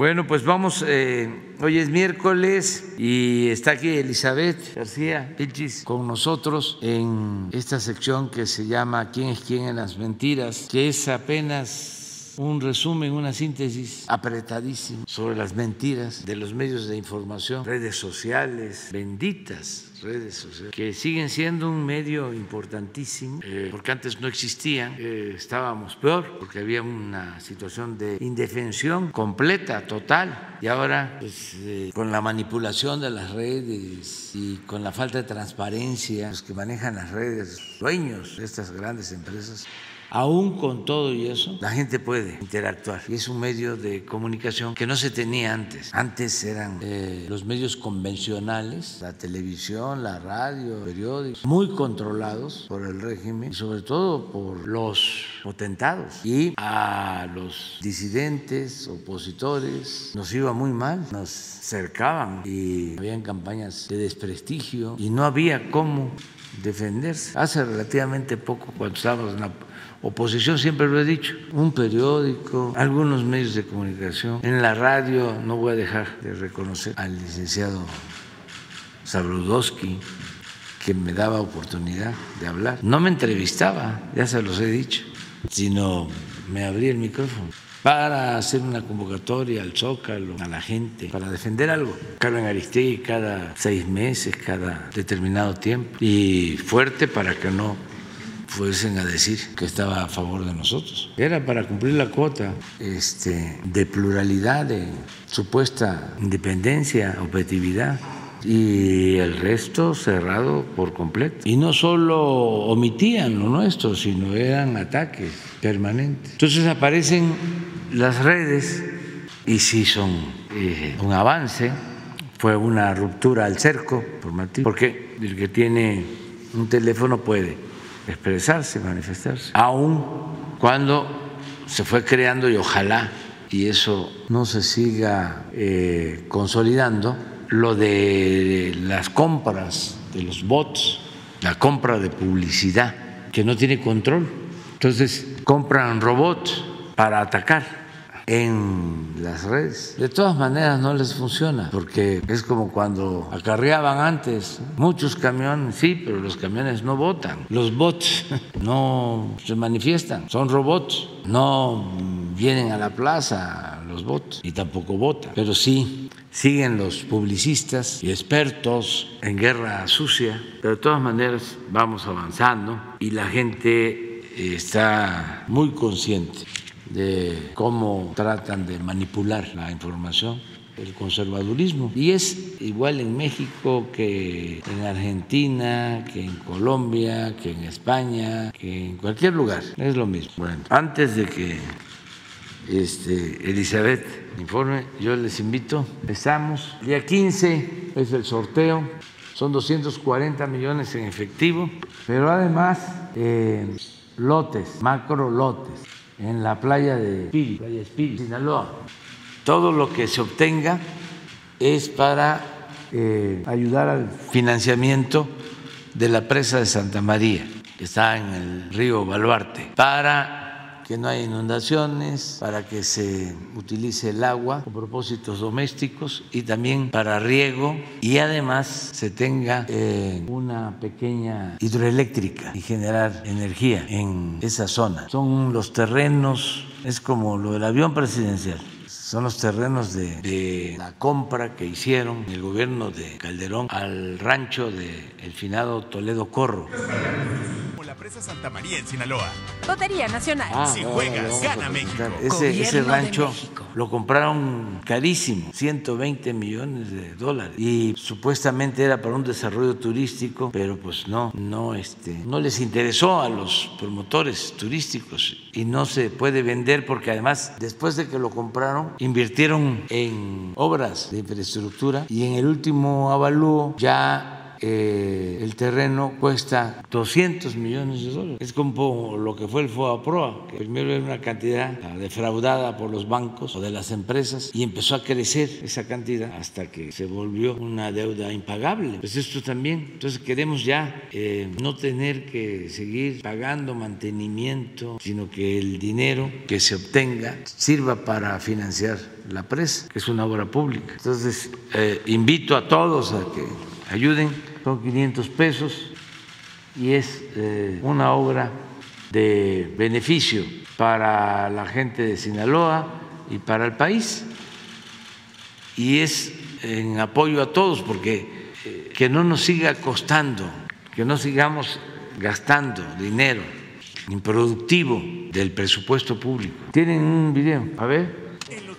Bueno, pues vamos, eh, hoy es miércoles y está aquí Elizabeth García Vilchis con nosotros en esta sección que se llama ¿Quién es quién en las mentiras? que es apenas un resumen, una síntesis apretadísima sobre las mentiras de los medios de información, redes sociales, benditas redes sociales, que siguen siendo un medio importantísimo, eh, porque antes no existían, eh, estábamos peor, porque había una situación de indefensión completa, total, y ahora pues, eh, con la manipulación de las redes y con la falta de transparencia, los que manejan las redes, dueños de estas grandes empresas, Aún con todo y eso, la gente puede interactuar y es un medio de comunicación que no se tenía antes. Antes eran eh, los medios convencionales, la televisión, la radio, periódicos, muy controlados por el régimen y sobre todo por los potentados. Y a los disidentes, opositores, nos iba muy mal, nos cercaban y habían campañas de desprestigio y no había cómo defenderse. Hace relativamente poco, cuando estábamos en la oposición, siempre lo he dicho, un periódico, algunos medios de comunicación, en la radio, no voy a dejar de reconocer al licenciado Sabrudowski, que me daba oportunidad de hablar. No me entrevistaba, ya se los he dicho, sino me abría el micrófono para hacer una convocatoria al Zócalo, a la gente, para defender algo. Carmen Aristegui cada seis meses, cada determinado tiempo, y fuerte para que no fuesen a decir que estaba a favor de nosotros. Era para cumplir la cuota este, de pluralidad, de supuesta independencia, objetividad y el resto cerrado por completo. Y no solo omitían lo nuestro, sino eran ataques permanentes. Entonces aparecen las redes y sí son eh, un avance, fue una ruptura al cerco por Martín, porque el que tiene un teléfono puede expresarse, manifestarse, aun cuando se fue creando y ojalá y eso no se siga eh, consolidando, lo de las compras de los bots, la compra de publicidad, que no tiene control. Entonces compran robots para atacar en las redes. De todas maneras no les funciona, porque es como cuando acarreaban antes muchos camiones, sí, pero los camiones no votan. Los bots no se manifiestan, son robots, no vienen a la plaza los bots y tampoco votan, pero sí siguen los publicistas y expertos en guerra sucia, pero de todas maneras vamos avanzando y la gente está muy consciente de cómo tratan de manipular la información el conservadurismo. Y es igual en México que en Argentina, que en Colombia, que en España, que en cualquier lugar. Es lo mismo. Bueno, antes de que este, Elizabeth informe, yo les invito, empezamos. Día 15 es el sorteo, son 240 millones en efectivo, pero además eh, lotes, macro lotes en la playa de Espíritu, playa Sinaloa. Todo lo que se obtenga es para eh, ayudar al financiamiento de la presa de Santa María, que está en el río Baluarte, para que no haya inundaciones, para que se utilice el agua con propósitos domésticos y también para riego y además se tenga eh, una pequeña hidroeléctrica y generar energía en esa zona. Son los terrenos, es como lo del avión presidencial son los terrenos de, la compra que hicieron el gobierno de Calderón al rancho de el finado Toledo Corro. La presa Santa María en Sinaloa. Lotería Nacional. Ah, si juegas, gana México. Ese, ese rancho lo compraron carísimo, 120 millones de dólares. Y supuestamente era para un desarrollo turístico, pero pues no, no, este, no les interesó a los promotores turísticos y no se puede vender porque además después de que lo compraron invirtieron en obras de infraestructura y en el último avalúo ya eh, el terreno cuesta 200 millones de dólares. Es como lo que fue el FOA-PROA, que primero era una cantidad defraudada por los bancos o de las empresas y empezó a crecer esa cantidad hasta que se volvió una deuda impagable. Pues esto también. Entonces queremos ya eh, no tener que seguir pagando mantenimiento, sino que el dinero que se obtenga sirva para financiar la presa, que es una obra pública. Entonces, eh, invito a todos a que ayuden, son 500 pesos y es eh, una obra de beneficio para la gente de Sinaloa y para el país. Y es en apoyo a todos, porque eh, que no nos siga costando, que no sigamos gastando dinero improductivo del presupuesto público. Tienen un video, a ver.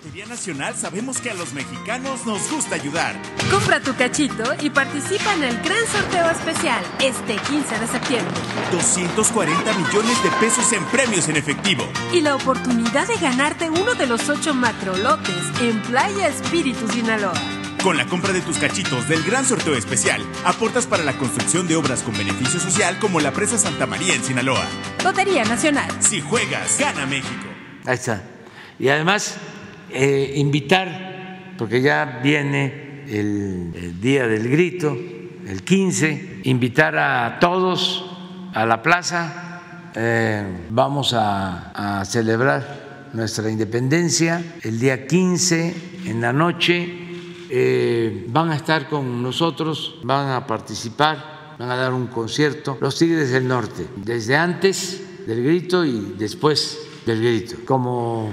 En Lotería Nacional sabemos que a los mexicanos nos gusta ayudar. Compra tu cachito y participa en el gran sorteo especial este 15 de septiembre. 240 millones de pesos en premios en efectivo. Y la oportunidad de ganarte uno de los ocho macrolotes en Playa Espíritu Sinaloa. Con la compra de tus cachitos del gran sorteo especial, aportas para la construcción de obras con beneficio social como la presa Santa María en Sinaloa. Lotería Nacional. Si juegas, gana México. Ahí está. Y además, eh, invitar, porque ya viene el, Día del Grito, el 15, invitar a todos a la plaza. Eh, vamos a, a celebrar nuestra independencia el día 15 en la noche. Eh, van a estar con nosotros, van a participar, van a dar un concierto, los Tigres del Norte, desde antes del grito y después del grito, como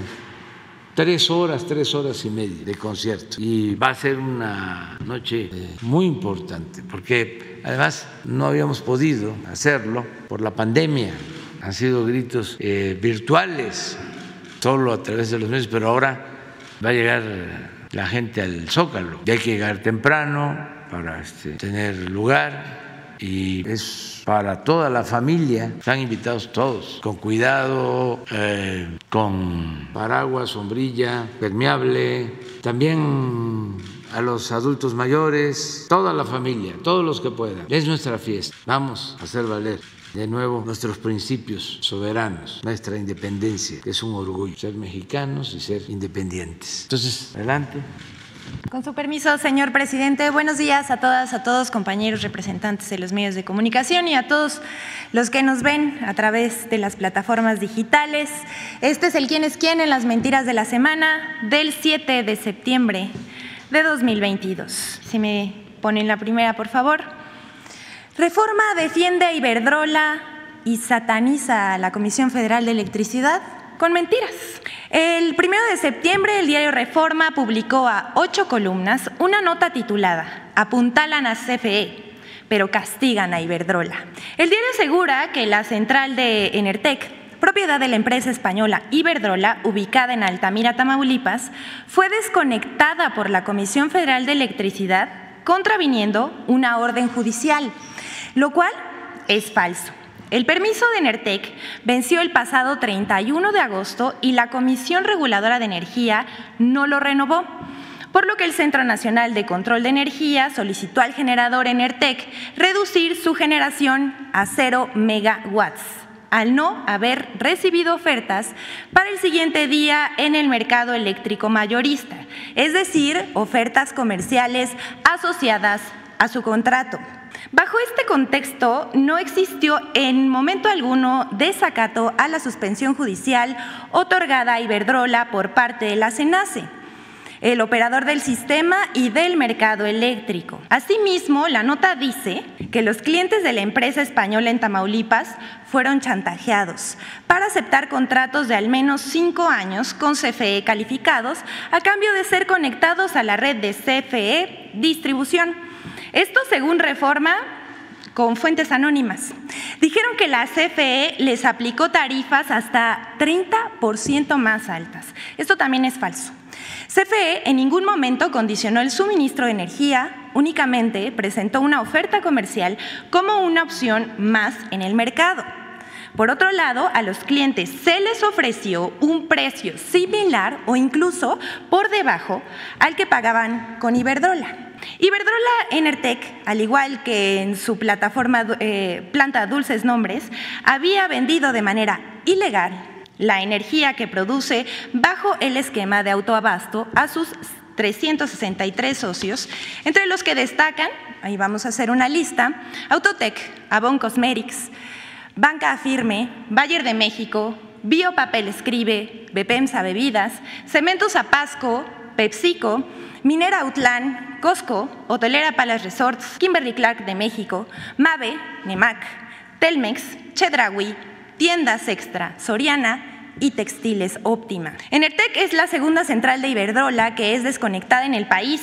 tres horas, tres horas y media de concierto. Y va a ser una noche eh, muy importante, porque además no habíamos podido hacerlo por la pandemia. Han sido gritos eh, virtuales, solo a través de los medios, pero ahora va a llegar la gente al Zócalo. Y hay que llegar temprano para este, tener lugar y es para toda la familia. Están invitados todos, con cuidado, eh, con paraguas, sombrilla, permeable. También a los adultos mayores, toda la familia, todos los que puedan. Es nuestra fiesta. Vamos a hacer valer de nuevo nuestros principios soberanos, nuestra independencia, que es un orgullo, ser mexicanos y ser independientes. Entonces, adelante. Con su permiso, señor presidente, buenos días a todas, a todos, compañeros representantes de los medios de comunicación y a todos los que nos ven a través de las plataformas digitales. Este es el quién es quién en las mentiras de la semana del 7 de septiembre de 2022. Si me ponen la primera, por favor. Reforma defiende a Iberdrola y sataniza a la Comisión Federal de Electricidad con mentiras. El primero de septiembre, el diario Reforma publicó a ocho columnas una nota titulada Apuntalan a CFE, pero castigan a Iberdrola. El diario asegura que la central de Enertec, propiedad de la empresa española Iberdrola, ubicada en Altamira, Tamaulipas, fue desconectada por la Comisión Federal de Electricidad contraviniendo una orden judicial lo cual es falso. El permiso de Enertec venció el pasado 31 de agosto y la Comisión Reguladora de Energía no lo renovó, por lo que el Centro Nacional de Control de Energía solicitó al generador Enertec reducir su generación a 0 megawatts al no haber recibido ofertas para el siguiente día en el mercado eléctrico mayorista, es decir, ofertas comerciales asociadas a su contrato. Bajo este contexto, no existió en momento alguno desacato a la suspensión judicial otorgada a Iberdrola por parte de la CENACE el operador del sistema y del mercado eléctrico. Asimismo, la nota dice que los clientes de la empresa española en Tamaulipas fueron chantajeados para aceptar contratos de al menos cinco años con CFE calificados a cambio de ser conectados a la red de CFE Distribución. Esto según reforma con fuentes anónimas. Dijeron que la CFE les aplicó tarifas hasta 30% más altas. Esto también es falso. CFE en ningún momento condicionó el suministro de energía, únicamente presentó una oferta comercial como una opción más en el mercado. Por otro lado, a los clientes se les ofreció un precio similar o incluso por debajo al que pagaban con Iberdrola. Iberdrola Enertec, al igual que en su plataforma eh, planta Dulces Nombres, había vendido de manera ilegal la energía que produce bajo el esquema de autoabasto a sus 363 socios, entre los que destacan, ahí vamos a hacer una lista, Autotec, Avon Cosmetics, Banca Afirme, Bayer de México, Biopapel Escribe, Bepemsa Bebidas, Cementos Zapasco, PepsiCo, Minera Outland, Costco, Hotelera Palace Resorts, Kimberly Clark de México, Mave, Nemac, Telmex, Chedraui, Tiendas Extra, Soriana y Textiles Óptima. Enertec es la segunda central de Iberdrola que es desconectada en el país.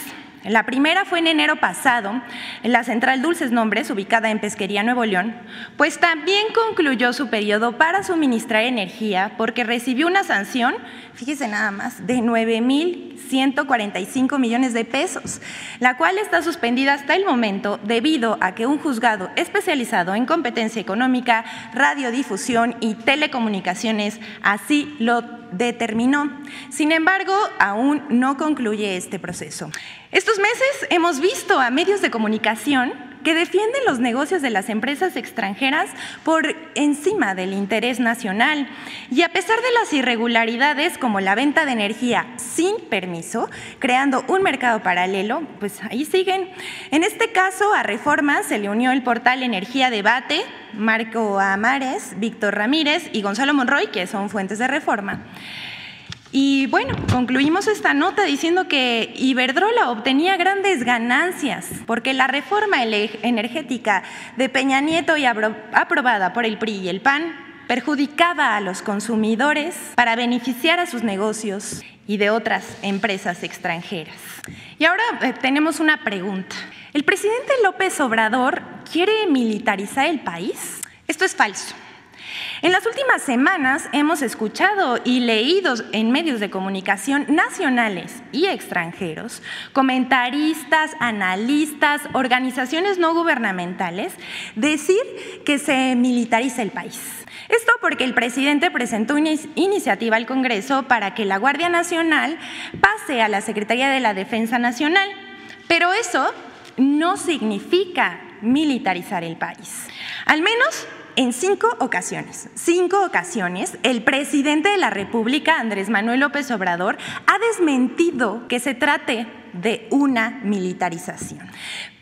La primera fue en enero pasado, en la central Dulces Nombres, ubicada en Pesquería, Nuevo León, pues también concluyó su periodo para suministrar energía porque recibió una sanción, fíjese nada más, de 9.145 millones de pesos, la cual está suspendida hasta el momento debido a que un juzgado especializado en competencia económica, radiodifusión y telecomunicaciones así lo determinó. Sin embargo, aún no concluye este proceso. Estos meses hemos visto a medios de comunicación que defienden los negocios de las empresas extranjeras por encima del interés nacional. Y a pesar de las irregularidades como la venta de energía sin permiso, creando un mercado paralelo, pues ahí siguen. En este caso, a Reforma se le unió el portal Energía Debate, Marco Amares, Víctor Ramírez y Gonzalo Monroy, que son fuentes de Reforma. Y bueno, concluimos esta nota diciendo que Iberdrola obtenía grandes ganancias porque la reforma energética de Peña Nieto y aprobada por el PRI y el PAN perjudicaba a los consumidores para beneficiar a sus negocios y de otras empresas extranjeras. Y ahora eh, tenemos una pregunta. ¿El presidente López Obrador quiere militarizar el país? Esto es falso. En las últimas semanas hemos escuchado y leído en medios de comunicación nacionales y extranjeros, comentaristas, analistas, organizaciones no gubernamentales, decir que se militariza el país. Esto porque el presidente presentó una iniciativa al Congreso para que la Guardia Nacional pase a la Secretaría de la Defensa Nacional. Pero eso no significa militarizar el país. Al menos en cinco ocasiones, cinco ocasiones, el presidente de la República, Andrés Manuel López Obrador, ha desmentido que se trate de una militarización.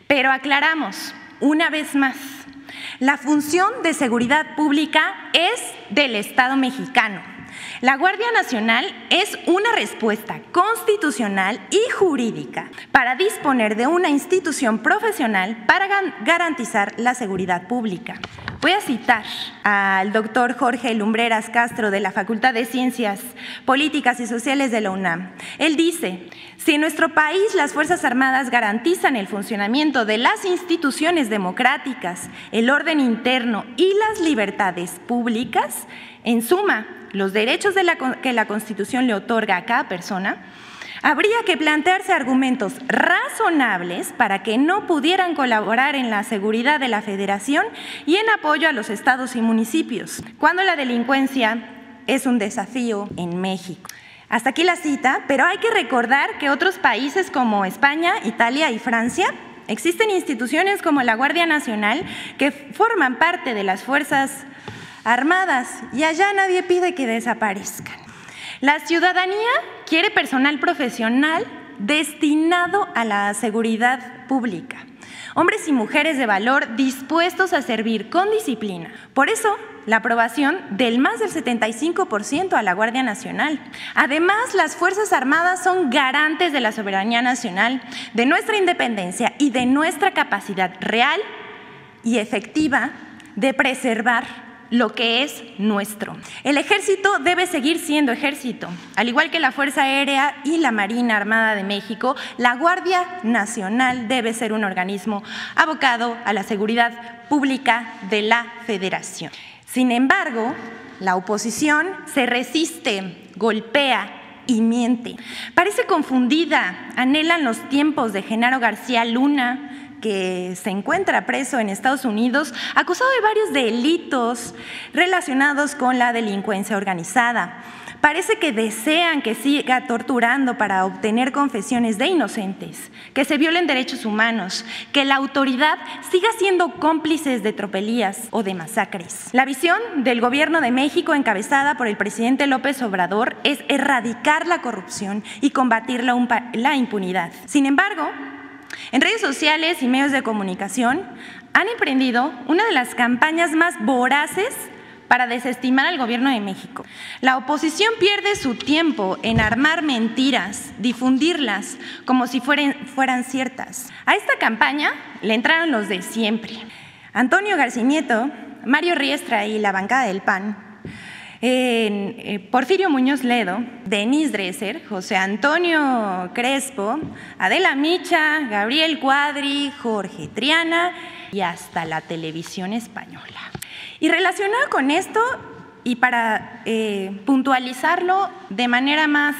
Pero aclaramos, una vez más, la función de seguridad pública es del Estado mexicano la Guardia Nacional es una respuesta constitucional y jurídica para disponer de una institución profesional para garantizar la seguridad pública. Voy a citar al doctor Jorge Lumbreras Castro de la Facultad de Ciencias Políticas y Sociales de la UNAM. Él dice, si en nuestro país las Fuerzas Armadas garantizan el funcionamiento de las instituciones democráticas, el orden interno y las libertades públicas, en suma, los derechos que la Constitución le otorga a cada persona, habría que plantearse argumentos razonables para que no pudieran colaborar en la seguridad de la Federación y en apoyo a los estados y municipios, cuando la delincuencia es un desafío en México. Hasta aquí la cita, pero hay que recordar que otros países como España, Italia y Francia existen instituciones como la Guardia Nacional que forman parte de las fuerzas armadas y allá nadie pide que desaparezcan. La ciudadanía quiere personal profesional destinado a la seguridad pública. Hombres y mujeres de valor dispuestos a servir con disciplina. Por eso, la aprobación del más del 75% a la Guardia Nacional. Además, las Fuerzas Armadas son garantes de la soberanía nacional, de nuestra independencia y de nuestra capacidad real y efectiva de preservar lo que es nuestro. El ejército debe seguir siendo ejército. Al igual que la Fuerza Aérea y la Marina Armada de México, la Guardia Nacional debe ser un organismo abocado a la seguridad pública de la Federación. Sin embargo, la oposición se resiste, golpea y miente. Parece confundida, anhelan los tiempos de Genaro García Luna, que se encuentra preso en Estados Unidos acusado de varios delitos relacionados con la delincuencia organizada. Parece que desean que siga torturando para obtener confesiones de inocentes, que se violen derechos humanos, que la autoridad siga siendo cómplices de tropelías o de masacres. La visión del gobierno de México encabezada por el presidente López Obrador es erradicar la corrupción y combatir la impunidad. Sin embargo, en redes sociales y medios de comunicación han emprendido una de las campañas más voraces para desestimar al gobierno de México. La oposición pierde su tiempo en armar mentiras, difundirlas como si fueran, fueran ciertas. A esta campaña le entraron los de siempre. Antonio Garcinieto, Mario Riestra y la bancada del PAN eh, Porfirio Muñoz Ledo, Denis Dresser, José Antonio Crespo, Adela Micha, Gabriel Cuadri, Jorge Triana y hasta la televisión española. Y relacionado con esto, y para eh, puntualizarlo de manera más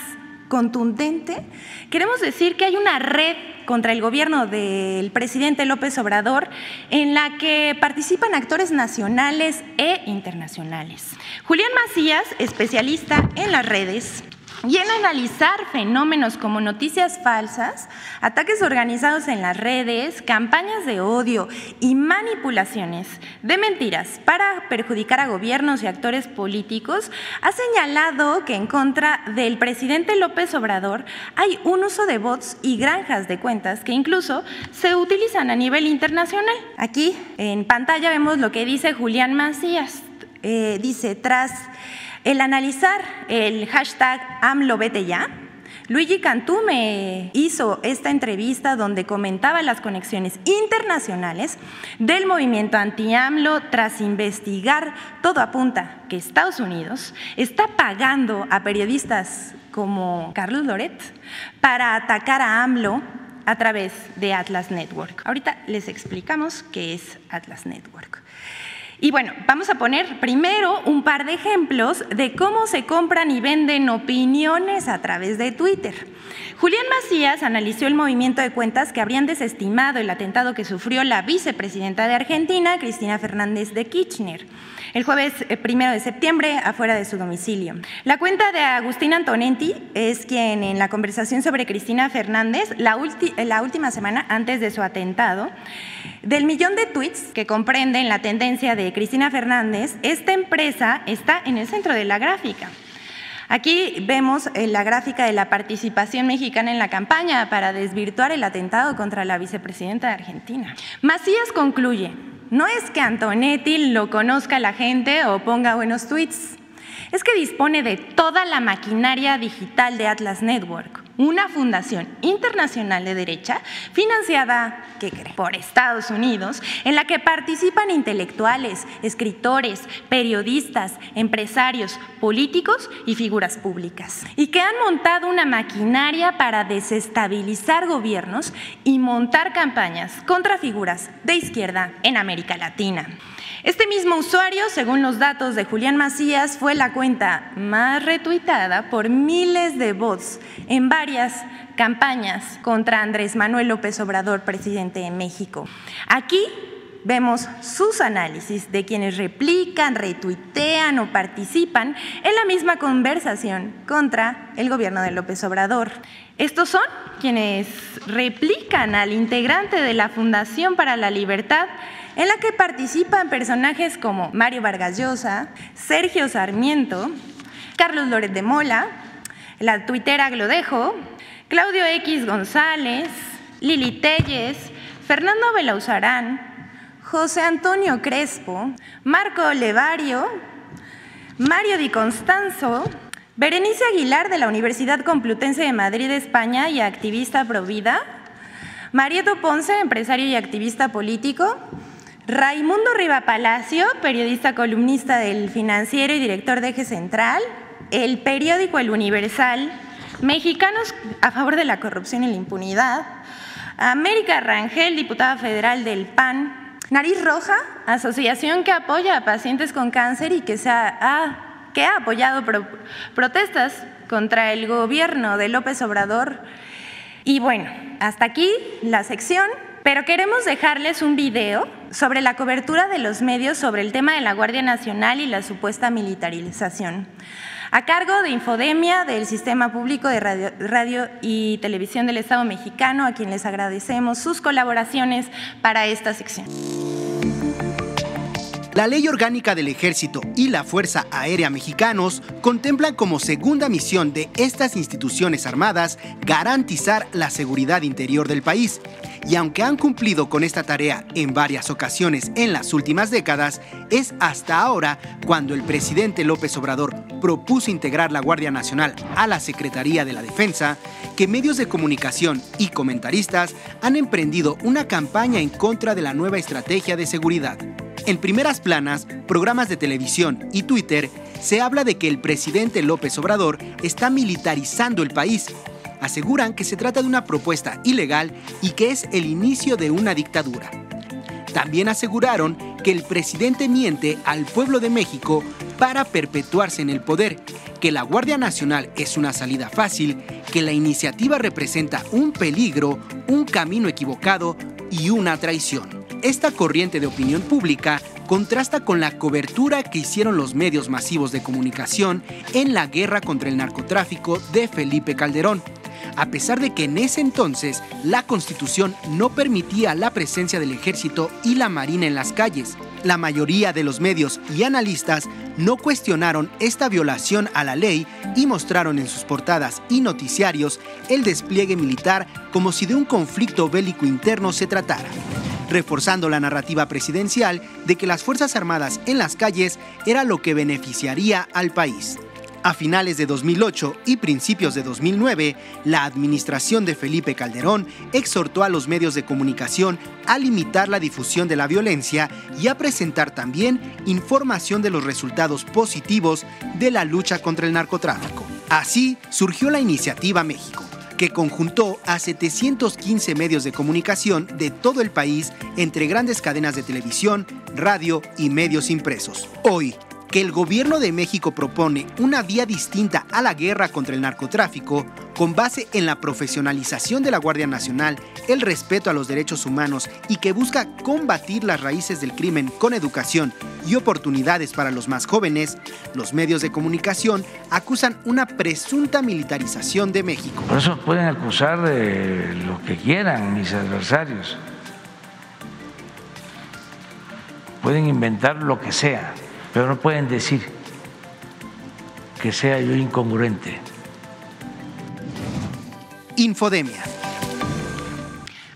contundente, queremos decir que hay una red contra el gobierno del presidente López Obrador en la que participan actores nacionales e internacionales. Julián Macías, especialista en las redes, y en analizar fenómenos como noticias falsas, ataques organizados en las redes, campañas de odio y manipulaciones de mentiras para perjudicar a gobiernos y actores políticos, ha señalado que en contra del presidente López Obrador hay un uso de bots y granjas de cuentas que incluso se utilizan a nivel internacional. Aquí en pantalla vemos lo que dice Julián Macías. Eh, dice, tras el analizar el hashtag AMLO Luigi Cantú me hizo esta entrevista donde comentaba las conexiones internacionales del movimiento anti-AMLO tras investigar, todo apunta que Estados Unidos está pagando a periodistas como Carlos Loret para atacar a AMLO a través de Atlas Network. Ahorita les explicamos qué es Atlas Network. Y bueno, vamos a poner primero un par de ejemplos de cómo se compran y venden opiniones a través de Twitter. Julián Macías analizó el movimiento de cuentas que habrían desestimado el atentado que sufrió la vicepresidenta de Argentina, Cristina Fernández de Kirchner el jueves eh, primero de septiembre afuera de su domicilio. La cuenta de Agustín Antonetti es quien en la conversación sobre Cristina Fernández, la, la última semana antes de su atentado, del millón de tweets que comprenden la tendencia de Cristina Fernández, esta empresa está en el centro de la gráfica. Aquí vemos eh, la gráfica de la participación mexicana en la campaña para desvirtuar el atentado contra la vicepresidenta de Argentina. Macías concluye, no es que Antonetti lo conozca la gente o ponga buenos tweets, es que dispone de toda la maquinaria digital de Atlas Network, una fundación internacional de derecha financiada ¿qué cree? por Estados Unidos, en la que participan intelectuales, escritores, periodistas, empresarios, políticos y figuras públicas, y que han montado una maquinaria para desestabilizar gobiernos y montar campañas contra figuras de izquierda en América Latina. Este mismo usuario, según los datos de Julián Macías, fue la cuenta más retuitada por miles de bots en varias campañas contra Andrés Manuel López Obrador, presidente de México. Aquí vemos sus análisis de quienes replican, retuitean o participan en la misma conversación contra el gobierno de López Obrador. Estos son quienes replican al integrante de la Fundación para la Libertad en la que participan personajes como Mario Vargas Llosa, Sergio Sarmiento, Carlos Loret de Mola, la tuitera Glodejo, Claudio X González, Lili Telles, Fernando Belauzarán, José Antonio Crespo, Marco Levario, Mario Di Constanzo, Berenice Aguilar de la Universidad Complutense de Madrid, España y activista provida, Marieto Ponce, empresario y activista político, Raimundo Riva Palacio, periodista columnista del Financiero y director de Eje Central, el periódico El Universal, Mexicanos a favor de la corrupción y la impunidad, América Rangel, diputada federal del PAN, Nariz Roja, asociación que apoya a pacientes con cáncer y que, que ha apoyado protestas contra el gobierno de López Obrador. Y bueno, hasta aquí la sección pero queremos dejarles un video sobre la cobertura de los medios sobre el tema de la Guardia Nacional y la supuesta militarización. a cargo de Infodemia del Sistema Público de Radio, y Televisión del Estado mexicano, a quien les agradecemos sus colaboraciones para esta sección. La Ley Orgánica del Ejército y la Fuerza Aérea Mexicanos contemplan como segunda misión de estas instituciones armadas garantizar la seguridad interior del país. Y aunque han cumplido con esta tarea en varias ocasiones en las últimas décadas, es hasta ahora cuando el presidente López Obrador propuso integrar la Guardia Nacional a la Secretaría de la Defensa, que medios de comunicación y comentaristas han emprendido una campaña en contra de la nueva estrategia de seguridad. En primeras planas, programas de televisión y Twitter, se habla de que el presidente López Obrador está militarizando el país. Aseguran que se trata de una propuesta ilegal y que es el inicio de una dictadura. También aseguraron que el presidente miente al pueblo de México para perpetuarse en el poder, que la Guardia Nacional es una salida fácil, que la iniciativa representa un peligro, un camino equivocado y una traición. Esta corriente de opinión pública contrasta con la cobertura que hicieron los medios masivos de comunicación en la guerra contra el narcotráfico de Felipe Calderón, a pesar de que en ese entonces la constitución no permitía la presencia del ejército y la marina en las calles. La mayoría de los medios y analistas no cuestionaron esta violación a la ley y mostraron en sus portadas y noticiarios el despliegue militar como si de un conflicto bélico interno se tratara reforzando la narrativa presidencial de que las Fuerzas Armadas en las calles era lo que beneficiaría al país. A finales de 2008 y principios de 2009, la administración de Felipe Calderón exhortó a los medios de comunicación a limitar la difusión de la violencia y a presentar también información de los resultados positivos de la lucha contra el narcotráfico. Así surgió la iniciativa México que conjuntó a 715 medios de comunicación de todo el país entre grandes cadenas de televisión, radio y medios impresos. Hoy, que el gobierno de México propone una vía distinta a la guerra contra el narcotráfico, con base en la profesionalización de la Guardia Nacional, el respeto a los derechos humanos y que busca combatir las raíces del crimen con educación y oportunidades para los más jóvenes, los medios de comunicación acusan una presunta militarización de México. Por eso pueden acusar de lo que quieran mis adversarios. Pueden inventar lo que sea pero no pueden decir que sea yo incongruente. Infodemia.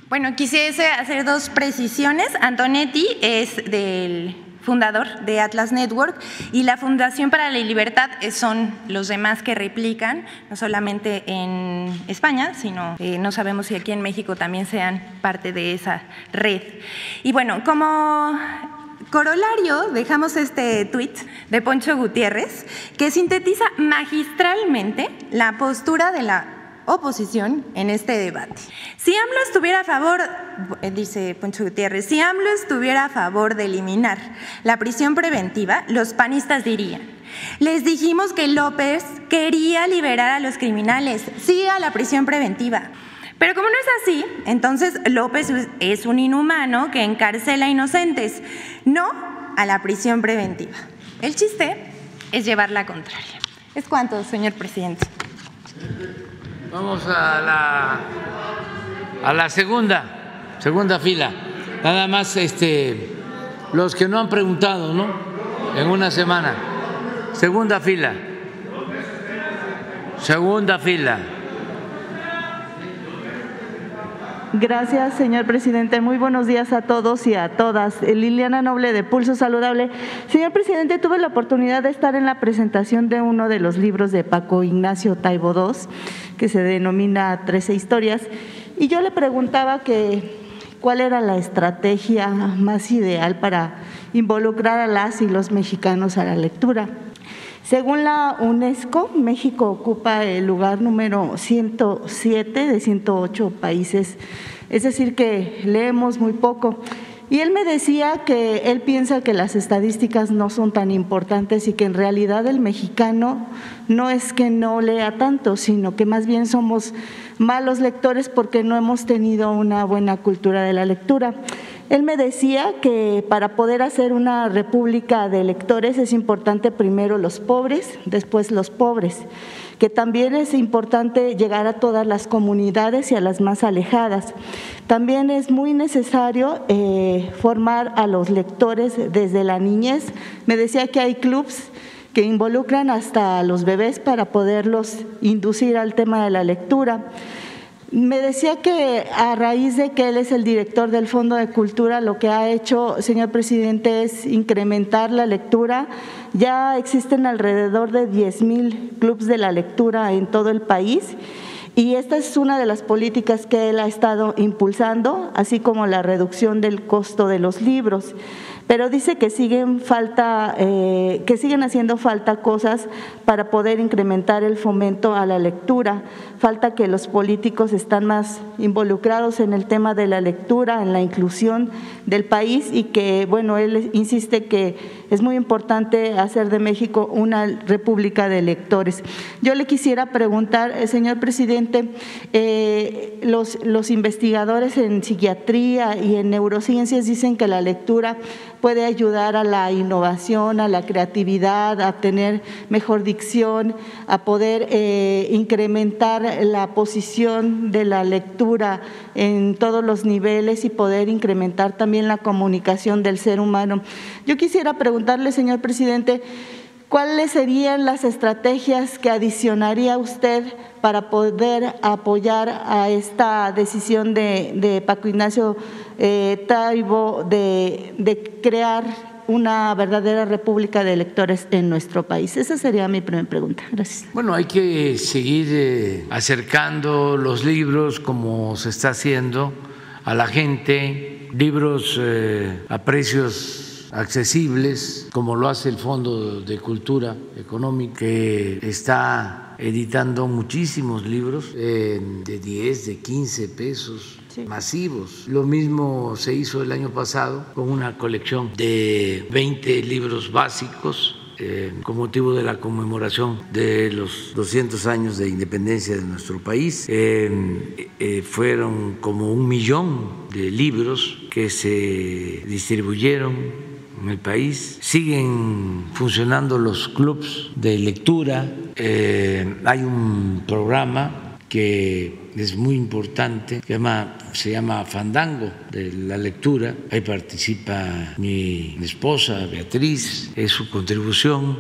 Bueno, quisiese hacer dos precisiones. Antonetti es del fundador de Atlas Network y la Fundación para la Libertad son los demás que replican, no solamente en España, sino eh, no sabemos si aquí en México también sean parte de esa red. Y bueno, como corolario, dejamos este tuit de Poncho Gutiérrez, que sintetiza magistralmente la postura de la oposición en este debate. Si AMLO estuviera a favor, eh, dice Poncho Gutiérrez, si AMLO estuviera a favor de eliminar la prisión preventiva, los panistas dirían, les dijimos que López quería liberar a los criminales, sí a la prisión preventiva. Pero como no es así, entonces López es un inhumano que encarcela inocentes, no a la prisión preventiva. El chiste es llevar la contraria. ¿Es cuánto, señor presidente? Vamos a la, a la segunda, segunda fila. Nada más este, los que no han preguntado, ¿no? En una semana. Segunda fila. Segunda fila. Gracias, señor presidente. Muy buenos días a todos y a todas. Liliana Noble de Pulso Saludable. Señor presidente, tuve la oportunidad de estar en la presentación de uno de los libros de Paco Ignacio Taibo II, que se denomina Trece Historias, y yo le preguntaba que cuál era la estrategia más ideal para involucrar a las y los mexicanos a la lectura. Según la UNESCO, México ocupa el lugar número 107 de 108 países, es decir, que leemos muy poco. Y él me decía que él piensa que las estadísticas no son tan importantes y que en realidad el mexicano no es que no lea tanto, sino que más bien somos malos lectores porque no hemos tenido una buena cultura de la lectura. Él me decía que para poder hacer una república de electores es importante primero los pobres, después los pobres, que también es importante llegar a todas las comunidades y a las más alejadas. También es muy necesario eh, formar a los lectores desde la niñez. Me decía que hay clubs que involucran hasta a los bebés para poderlos inducir al tema de la lectura. Me decía que a raíz de que él es el director del Fondo de Cultura, lo que ha hecho, señor presidente, es incrementar la lectura. Ya existen alrededor de 10 mil clubes de la lectura en todo el país. Y esta es una de las políticas que él ha estado impulsando, así como la reducción del costo de los libros pero dice que siguen falta, eh, que siguen haciendo falta cosas para poder incrementar el fomento a la lectura. Falta que los políticos están más involucrados en el tema de la lectura, en la inclusión del país y que, bueno, él insiste que es muy importante hacer de México una república de lectores. Yo le quisiera preguntar, eh, señor presidente, eh, los, los investigadores en psiquiatría y en neurociencias dicen que la lectura puede ayudar a la innovación, a la creatividad, a tener mejor dicción, a poder eh, incrementar la posición de la lectura en todos los niveles y poder incrementar también la comunicación del ser humano. Yo quisiera preguntarle, señor presidente, ¿Cuáles serían las estrategias que adicionaría usted para poder apoyar a esta decisión de, Paco Ignacio eh, Taibo de, de, crear una verdadera república de electores en nuestro país? Esa sería mi primera pregunta. Gracias. Bueno, hay que seguir eh, acercando los libros como se está haciendo a la gente, libros eh, a precios accesibles, como lo hace el Fondo de Cultura Económica, que está editando muchísimos libros de 10, de 15 pesos masivos. Lo mismo se hizo el año pasado con una colección de 20 libros básicos eh, con motivo de la conmemoración de los 200 años de independencia de nuestro país. Eh, eh, fueron como un millón de libros que se distribuyeron en el país. Siguen funcionando los clubs de lectura. Eh, hay un programa que es muy importante, que se llama Fandango de la lectura. Ahí participa mi esposa, Beatriz, es su contribución,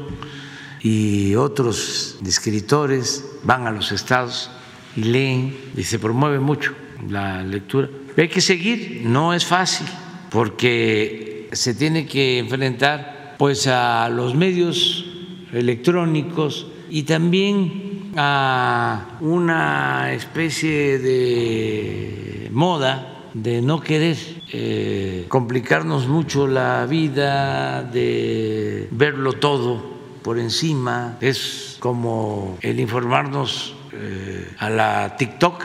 y otros escritores van a los estados y leen y se promueve mucho la lectura. hay que seguir, no es fácil, porque se tiene que enfrentar pues a los medios electrónicos y también a una especie de moda de no querer eh, complicarnos mucho la vida, de verlo todo por encima, es como el informarnos eh, a la TikTok.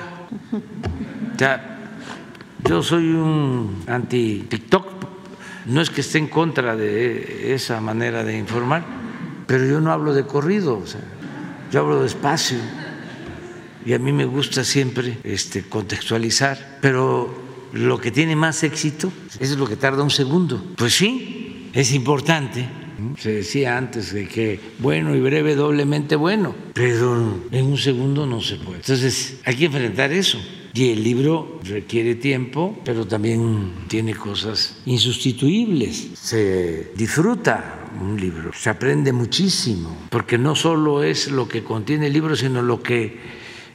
yo soy un anti-TikTok no es que esté en contra de esa manera de informar, pero yo no hablo de corrido, yo hablo despacio y a mí me gusta siempre este, contextualizar, pero lo que tiene más éxito es lo que tarda un segundo. Pues sí, es importante. Se decía antes de que bueno y breve doblemente bueno, pero en un segundo no se puede. Entonces hay que enfrentar eso. Y el libro requiere tiempo, pero también tiene cosas insustituibles. Se disfruta un libro, se aprende muchísimo, porque no solo es lo que contiene el libro, sino lo que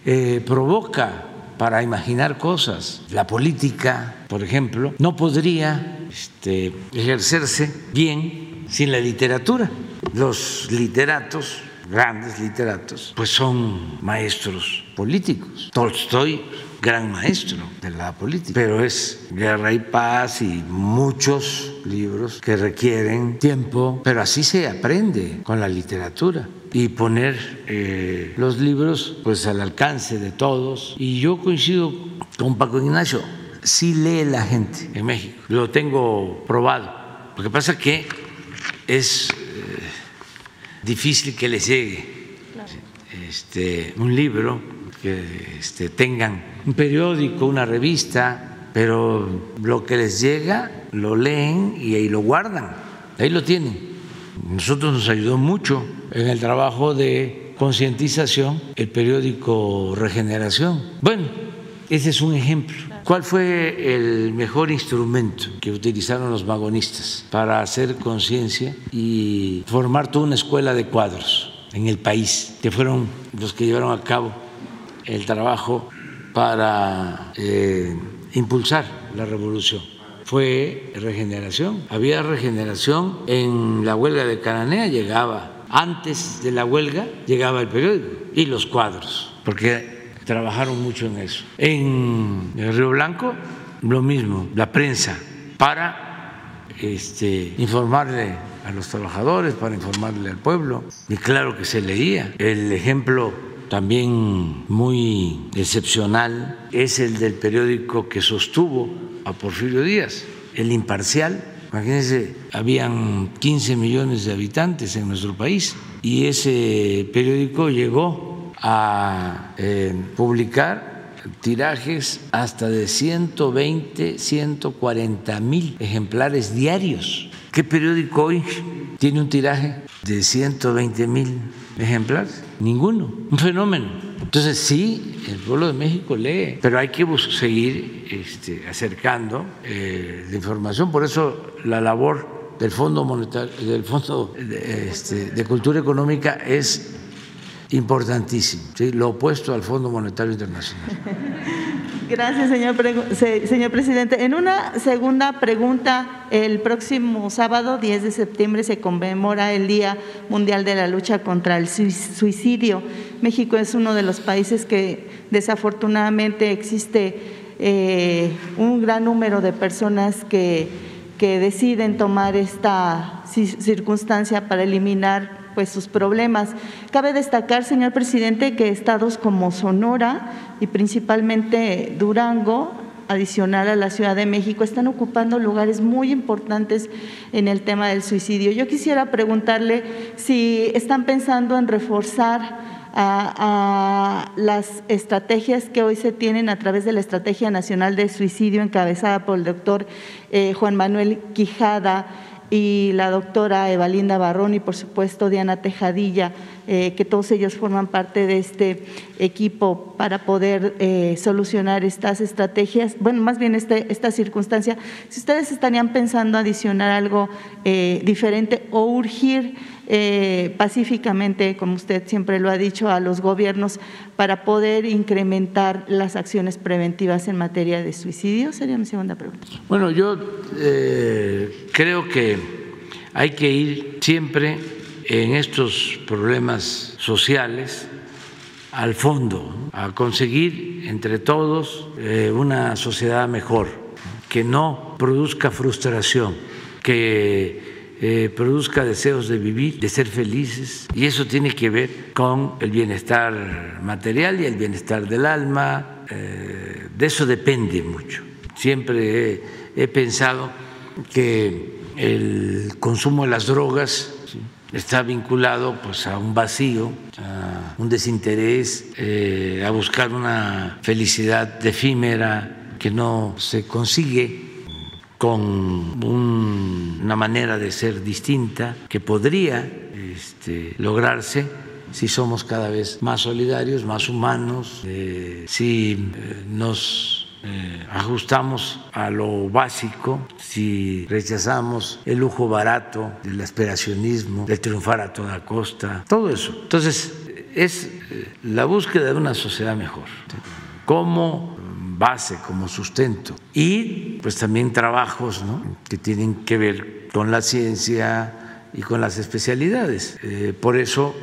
eh, provoca para imaginar cosas. La política, por ejemplo, no podría este, ejercerse bien sin la literatura. Los literatos grandes literatos, pues son maestros políticos. Tolstoy gran maestro de la política, pero es Guerra y Paz y muchos libros que requieren tiempo, pero así se aprende con la literatura. Y poner eh, los libros pues al alcance de todos. Y yo coincido con Paco Ignacio, sí lee la gente en México, lo tengo probado. Lo que pasa que es eh, difícil que les llegue. Este, un libro que este, tengan un periódico, una revista, pero lo que les llega lo leen y ahí lo guardan, ahí lo tienen. Nosotros nos ayudó mucho en el trabajo de concientización el periódico Regeneración. Bueno, ese es un ejemplo. ¿Cuál fue el mejor instrumento que utilizaron los vagonistas para hacer conciencia y formar toda una escuela de cuadros en el país, que fueron los que llevaron a cabo el trabajo para eh, impulsar la revolución? Fue regeneración. Había regeneración en la huelga de Cananea, llegaba antes de la huelga, llegaba el periódico y los cuadros, porque trabajaron mucho en eso. En Río Blanco, lo mismo, la prensa, para este, informarle a los trabajadores, para informarle al pueblo, y claro que se leía. El ejemplo también muy excepcional es el del periódico que sostuvo a Porfirio Díaz, El Imparcial. Imagínense, habían 15 millones de habitantes en nuestro país y ese periódico llegó a eh, publicar tirajes hasta de 120, 140 mil ejemplares diarios. ¿Qué periódico hoy tiene un tiraje de 120 mil ejemplares? Ninguno. Un fenómeno. Entonces sí, el pueblo de México lee, pero hay que seguir este, acercando eh, la información. Por eso la labor del Fondo Monetario, del Fondo de, este, de Cultura Económica es importantísimo, lo opuesto al Fondo Monetario Internacional. Gracias, señor, señor presidente. En una segunda pregunta, el próximo sábado, 10 de septiembre, se conmemora el Día Mundial de la Lucha contra el Suicidio. México es uno de los países que desafortunadamente existe eh, un gran número de personas que, que deciden tomar esta circunstancia para eliminar pues sus problemas. Cabe destacar, señor presidente, que estados como Sonora y principalmente Durango adicional a la Ciudad de México están ocupando lugares muy importantes en el tema del suicidio. Yo quisiera preguntarle si están pensando en reforzar las estrategias que hoy se tienen a través de la Estrategia Nacional de Suicidio encabezada por el doctor eh, Juan Manuel Quijada y la doctora Evalinda Barrón y por supuesto Diana Tejadilla, eh, que todos ellos forman parte de este equipo para poder eh, solucionar estas estrategias, bueno, más bien este, esta circunstancia. Si ustedes estarían pensando adicionar algo eh, diferente o urgir pacíficamente, como usted siempre lo ha dicho, a los gobiernos para poder incrementar las acciones preventivas en materia de suicidio, sería mi segunda pregunta. Bueno, yo creo que hay que ir siempre en estos problemas sociales al fondo, a conseguir entre todos eh, una sociedad mejor, que no produzca frustración, que eh, produzca deseos de vivir, de ser felices, y eso tiene que ver con el bienestar material y el bienestar del alma, eh, de eso depende mucho. Siempre he pensado que el consumo de las drogas está vinculado pues a un vacío, a un desinterés, eh, a buscar una felicidad efímera que no se consigue con una manera de ser distinta que podría este, lograrse si somos cada vez más solidarios, más humanos, eh, si eh, nos eh, ajustamos a lo básico, si rechazamos el lujo barato del aspiracionismo, del triunfar a toda costa, todo eso. Entonces, es la búsqueda de una sociedad mejor, base, como sustento. Y pues también trabajos que tienen que ver con la ciencia y con las especialidades. Eh, por eso,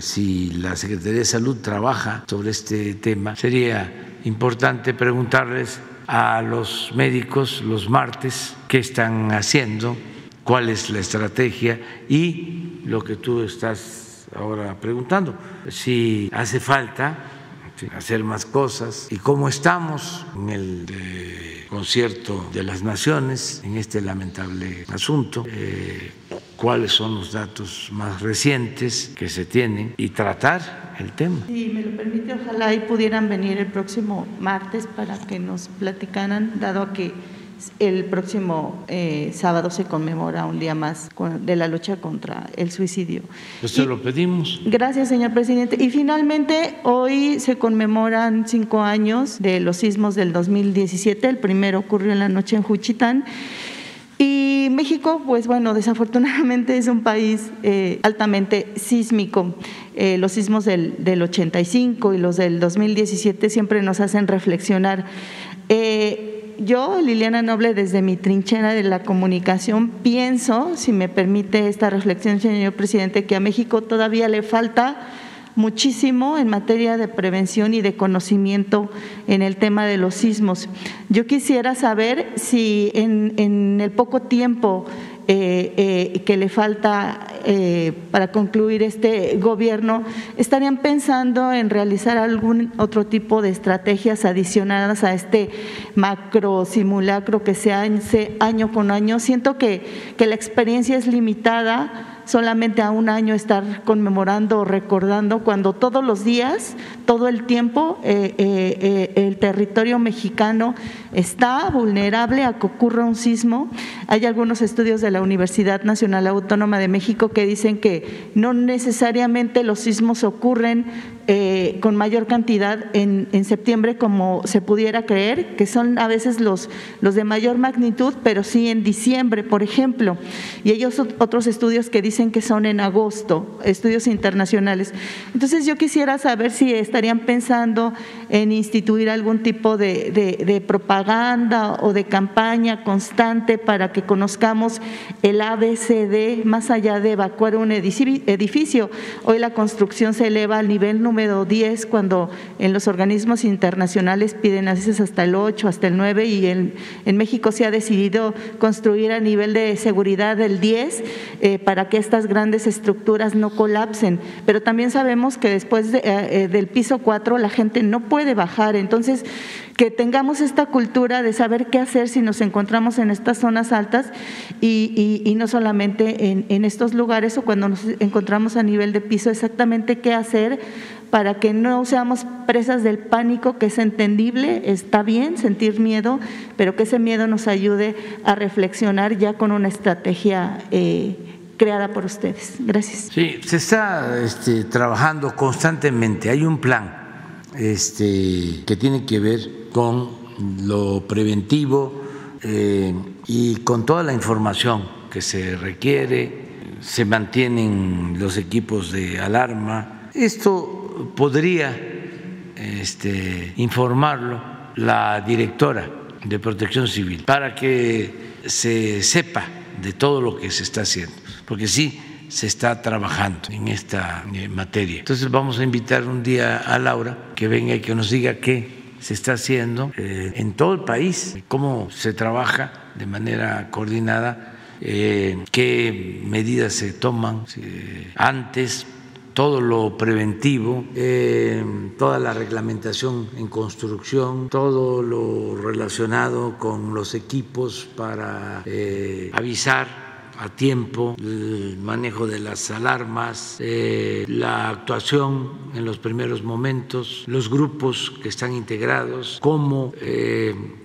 si la Secretaría de Salud trabaja sobre este tema, sería importante preguntarles a los médicos los martes qué están haciendo, cuál es la estrategia y lo que tú estás ahora preguntando, si hace falta hacer más cosas y cómo estamos en el eh, concierto de las naciones en este lamentable asunto, eh, cuáles son los datos más recientes que se tienen y tratar el tema. Si me lo permite, ojalá y pudieran venir el próximo martes para que nos platicaran, dado que el próximo eh, sábado se conmemora un día más de la lucha contra el suicidio. Pues se lo pedimos. Gracias, señor presidente. Y finalmente, hoy se conmemoran cinco años de los sismos del 2017. El primero ocurrió en la noche en Juchitán. Y México, pues bueno, desafortunadamente es un país eh, altamente sísmico. Eh, los sismos del, del, 85 y los del 2017 siempre nos hacen reflexionar. Eh, yo, Liliana Noble, desde mi trinchera de la comunicación, pienso, si me permite esta reflexión, señor presidente, que a México todavía le falta muchísimo en materia de prevención y de conocimiento en el tema de los sismos. Yo quisiera saber si en, en el poco tiempo eh, eh, que le falta eh, para concluir este gobierno, estarían pensando en realizar algún otro tipo de estrategias adicionadas a este macro simulacro que se hace año con año. Siento que, que la experiencia es limitada solamente a un año estar conmemorando o recordando cuando todos los días, todo el tiempo, el territorio mexicano está vulnerable a que ocurra un sismo. Hay algunos estudios de la Universidad Nacional Autónoma de México que dicen que no necesariamente los sismos ocurren eh, con mayor cantidad en, en, septiembre como se pudiera creer, que son a veces los, los de mayor magnitud, pero sí en diciembre, por ejemplo. Y ellos otros estudios que dicen que son en agosto, estudios internacionales. Entonces yo quisiera saber si estarían pensando en instituir algún tipo de, de, de propaganda o de campaña constante para que conozcamos el ABCD más allá de evacuar un edificio. Hoy la construcción se eleva al nivel número número 10 cuando en los organismos internacionales piden a veces hasta el 8, hasta el 9 y en, México se ha decidido construir a nivel de seguridad el 10 eh, para que estas grandes estructuras no colapsen. Pero también sabemos que después de, eh, eh del piso 4 la gente no puede bajar. Entonces, que tengamos esta cultura de saber qué hacer si nos encontramos en estas zonas altas y, no solamente en, en estos lugares o cuando nos encontramos a nivel de piso, exactamente qué hacer para que no seamos presas del pánico, que es entendible, está bien sentir miedo, pero que ese miedo nos ayude a reflexionar ya con una estrategia eh, creada por ustedes. Gracias. Sí, se está este, trabajando constantemente. Hay un plan este, que tiene que ver con lo preventivo eh, y con toda la información que se requiere. Se mantienen los equipos de alarma. Esto podría este, informarlo la directora de Protección Civil para que se sepa de todo lo que se está haciendo, porque sí se está trabajando en esta eh, materia. Entonces vamos a invitar un día a Laura que venga y que nos diga qué se está haciendo eh, en todo el país, cómo se trabaja de manera coordinada, eh, qué medidas se toman antes todo lo preventivo, eh, toda la reglamentación en construcción, todo lo relacionado con los equipos para eh, avisar a tiempo, el manejo de las alarmas, eh, la actuación en los primeros momentos, los grupos que están integrados, cómo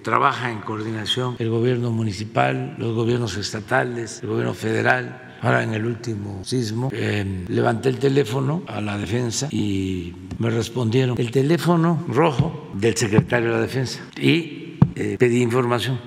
trabaja en coordinación el gobierno municipal, los gobiernos estatales, el gobierno federal Ahora en el último sismo eh, levanté el teléfono a la defensa y me respondieron el teléfono rojo del secretario de la defensa y eh, pedí información.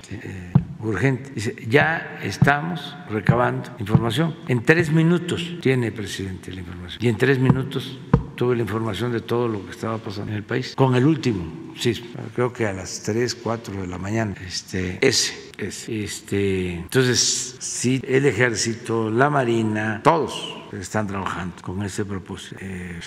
Urgente. Dice, ya estamos recabando información. En tres minutos tiene el presidente la información. Y en tres minutos tuve la información de todo lo que estaba pasando en el país. Con el último sismo, creo que a las 3, 4 de la mañana. Este, ese este, entonces, sí, el ejército, la marina, todos están trabajando con ese propósito. Eh,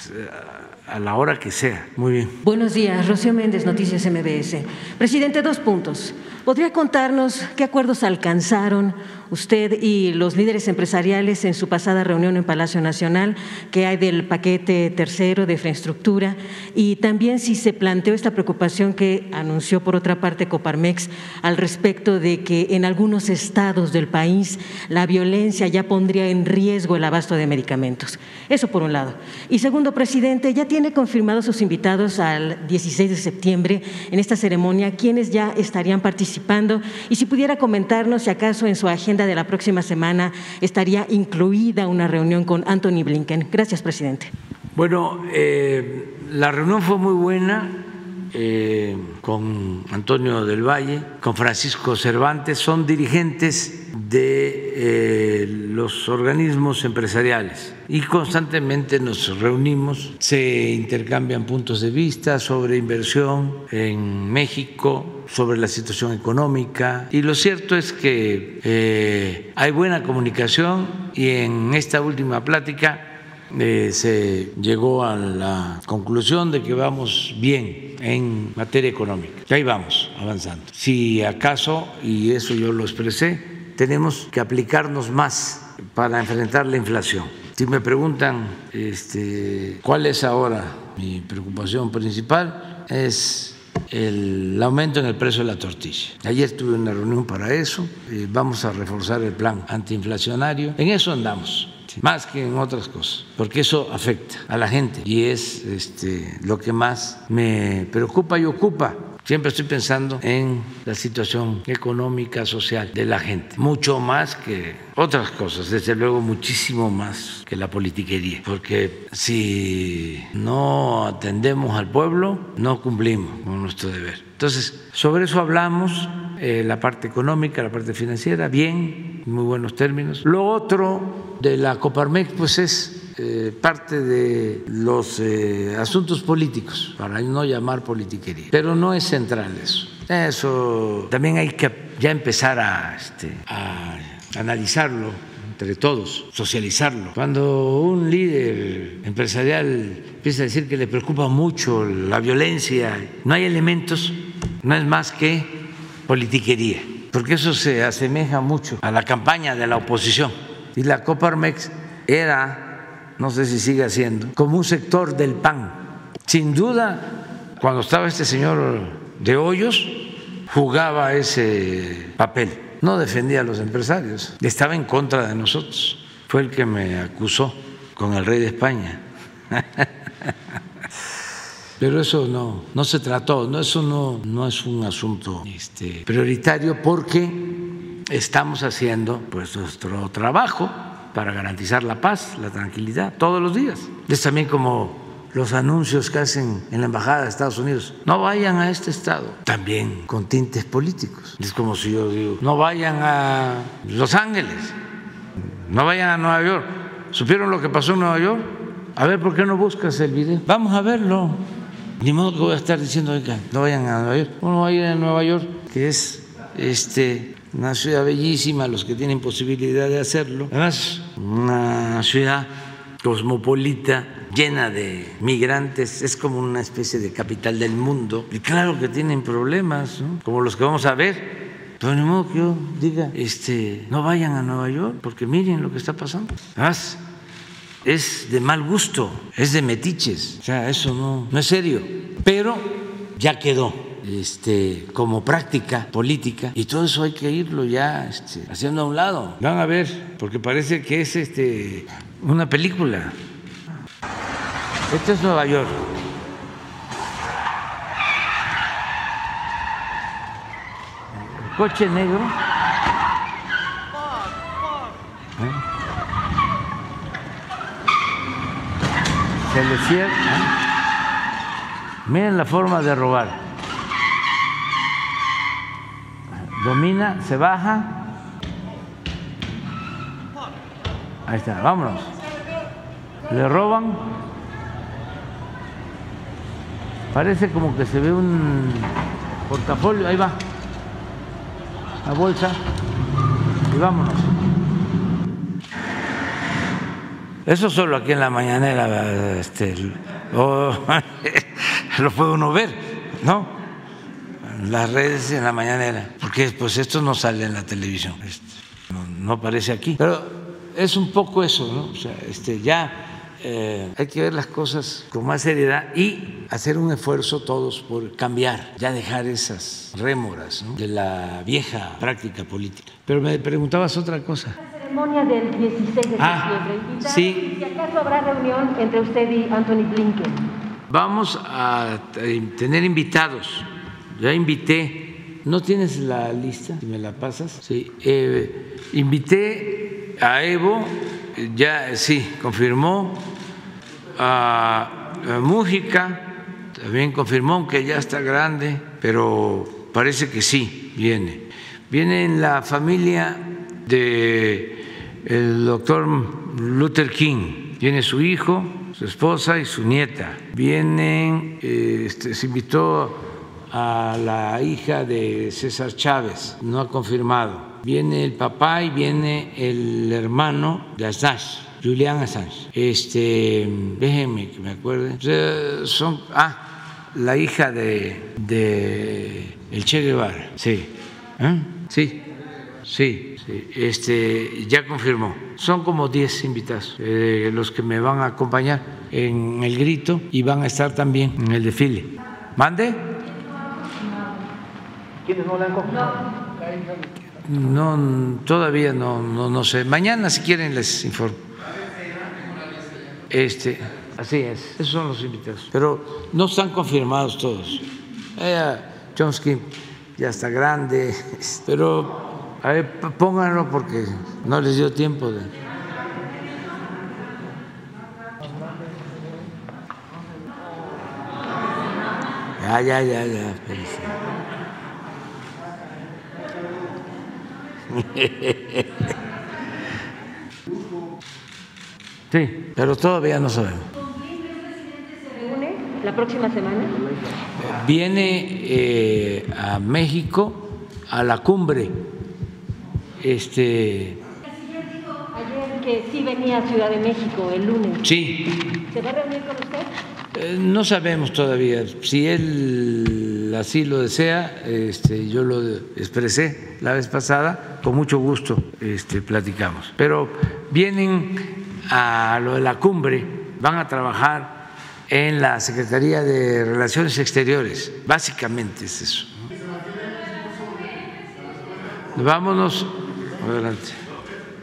a la hora que sea. Muy bien. Buenos días, Rocío Méndez, Noticias MBS. Presidente, dos puntos. ¿Podría contarnos qué acuerdos alcanzaron usted y los líderes empresariales en su pasada reunión en Palacio Nacional, qué hay del paquete tercero de infraestructura y también si se planteó esta preocupación que anunció por otra parte Coparmex al respecto de que en algunos estados del país la violencia ya pondría en riesgo el abasto de medicamentos? Eso por un lado. Y segundo, presidente, ya tiene confirmados sus invitados al 16 de septiembre en esta ceremonia? ¿Quiénes ya estarían participando? Y si pudiera comentarnos si acaso en su agenda de la próxima semana estaría incluida una reunión con Anthony Blinken. Gracias, presidente. Bueno, eh, la reunión fue muy buena eh, con Antonio del Valle, con Francisco Cervantes, son dirigentes de eh, los organismos empresariales. Y constantemente nos reunimos, se intercambian puntos de vista sobre inversión en México, sobre la situación económica. Y lo cierto es que hay buena comunicación y en esta última plática eh, se llegó a la conclusión de que vamos bien en materia económica. Y ahí vamos avanzando. Si acaso, y eso yo lo expresé, tenemos que aplicarnos más para enfrentar la inflación. Si me preguntan este, cuál es ahora mi preocupación principal, es el aumento en el precio de la tortilla. Ayer tuve una reunión para eso, eh, vamos a reforzar el plan antiinflacionario, en eso andamos más que en otras cosas, porque eso afecta a la gente y es este, lo que más me preocupa y ocupa. Siempre estoy pensando en la situación económica, social de la gente, mucho más que otras cosas, desde luego muchísimo más que la politiquería, porque si no atendemos al pueblo, no cumplimos con nuestro deber. Entonces, sobre eso hablamos, eh, la parte económica, la parte financiera, bien, muy buenos términos. Lo otro de la Coparmex, pues es eh, parte de los eh, asuntos políticos, para no llamar politiquería, pero no es central eso. Eso también hay que ya empezar a, este, a analizarlo entre todos, socializarlo. Cuando un líder empresarial empieza a decir que le preocupa mucho la violencia, no hay elementos, no es más que politiquería, porque eso se asemeja mucho a la campaña de la oposición. Y la Coparmex era no sé si sigue siendo, como un sector del PAN. Sin duda, cuando estaba este señor de Hoyos, jugaba ese papel. No defendía a los empresarios, estaba en contra de nosotros. Fue el que me acusó con el rey de España. Pero eso no, no se trató, no, eso no, no es un asunto este, prioritario porque estamos haciendo pues, nuestro trabajo para garantizar la paz, la tranquilidad, todos los días. Es también como los anuncios que hacen en la Embajada de Estados Unidos. No vayan a este estado, también con tintes políticos. Es como si yo digo, no vayan a Los Ángeles, no vayan a Nueva York. ¿Supieron lo que pasó en Nueva York? A ver, ¿por qué no buscas el video? Vamos a verlo. Ni modo que voy a estar diciendo, no vayan a Nueva York. Uno va a ir a Nueva York, que es este una ciudad bellísima, los que tienen posibilidad de hacerlo. Además, una ciudad cosmopolita, llena de migrantes, es como una especie de capital del mundo. Y claro que tienen problemas, como los que vamos a ver. Pero ni modo que yo diga, este, no vayan a Nueva York, porque miren lo que está pasando. Además, es de mal gusto, es de metiches, o sea, eso no, no es serio. Pero ya quedó este, como práctica política y todo eso hay que irlo ya este, haciendo a un lado. Van a ver, porque parece que es este, una película. Esto es Nueva York. El coche negro. ¿Eh? Se le. Miren la forma de robar. domina, se baja. Ahí está, vámonos. Le roban. Parece como que se ve un portafolio, ahí va. La bolsa. Y vámonos. Eso solo aquí en la mañanera este, lo, puede uno ver, ¿no? las redes en la mañanera, porque pues esto no sale en la televisión, no, aparece aquí. Pero es un poco eso, ¿no? O sea, este, ya eh, hay que ver las cosas con más seriedad y hacer un esfuerzo todos por cambiar, ya dejar esas rémoras de la vieja práctica política. Pero me preguntabas otra cosa. La ceremonia del 16 de ah, septiembre. Sí. Si acaso habrá reunión entre usted y Anthony Blinken. vamos a tener invitados. Ya invité, ¿no tienes la lista? Si me la pasas. Sí, eh, invité a Evo, ya sí, confirmó, a, a Mújica, también confirmó que ya está grande, pero parece que sí, viene. Viene en la familia de el doctor Luther King, viene su hijo, su esposa y su nieta. Vienen, este, se invitó a la hija de César Chávez, no ha confirmado. Viene el papá y viene el hermano de Assange, Julian Assange. Este, déjenme que me acuerde. son, ah, la hija de, de el Che Guevara, sí. ¿Eh? Sí, sí, sí, este, ya confirmó. Son como 10 invitados eh, los que me van a acompañar en el grito y van a estar también en el desfile. ¿Mande? ¿Quiénes no la han confirmado? No, todavía no, no, no sé. Mañana, si quieren, les informo. Este, así es, esos son los invitados. Pero no están confirmados todos. Eh, Chomsky ya está grande, pero a ver, pónganlo porque no les dio tiempo de. Ya, ya, ya, ya. Sí, pero todavía no sabemos. se reúne la próxima semana? Viene eh, a México a la cumbre. Este. Ayer que sí venía a Ciudad de México el lunes. Sí. ¿Se va a reunir con usted? Eh, no sabemos todavía. Si él así lo desea, este, yo lo expresé la vez pasada, con mucho gusto este, platicamos. Pero vienen a lo de la cumbre, van a trabajar en la Secretaría de Relaciones Exteriores. Básicamente es eso. Vámonos. Adelante.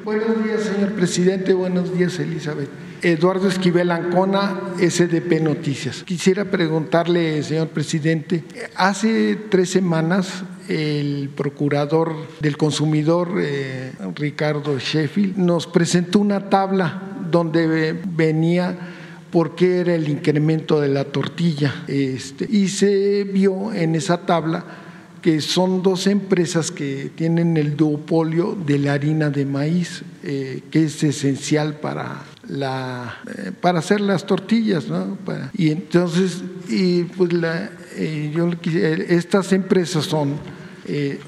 Buenos días, señor presidente. Buenos días, Elizabeth. Eduardo Esquivel Ancona, SDP Noticias. Quisiera preguntarle, señor presidente, hace tres semanas el procurador del consumidor, eh, Ricardo Sheffield, nos presentó una tabla donde venía por qué era el incremento de la tortilla. Este, y se vio en esa tabla que son dos empresas que tienen el duopolio de la harina de maíz, eh, que es esencial para, la, eh, para hacer las tortillas. ¿no? y entonces, y pues la, eh, estas empresas son,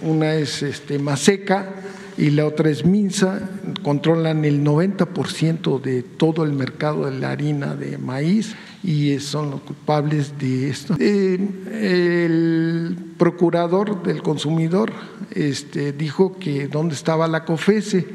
una es este, Maseca, y la otra es Minsa, controlan el 90% de todo el mercado de la harina de maíz y son los culpables de esto. Eh, el procurador del consumidor este, dijo que dónde estaba la COFESE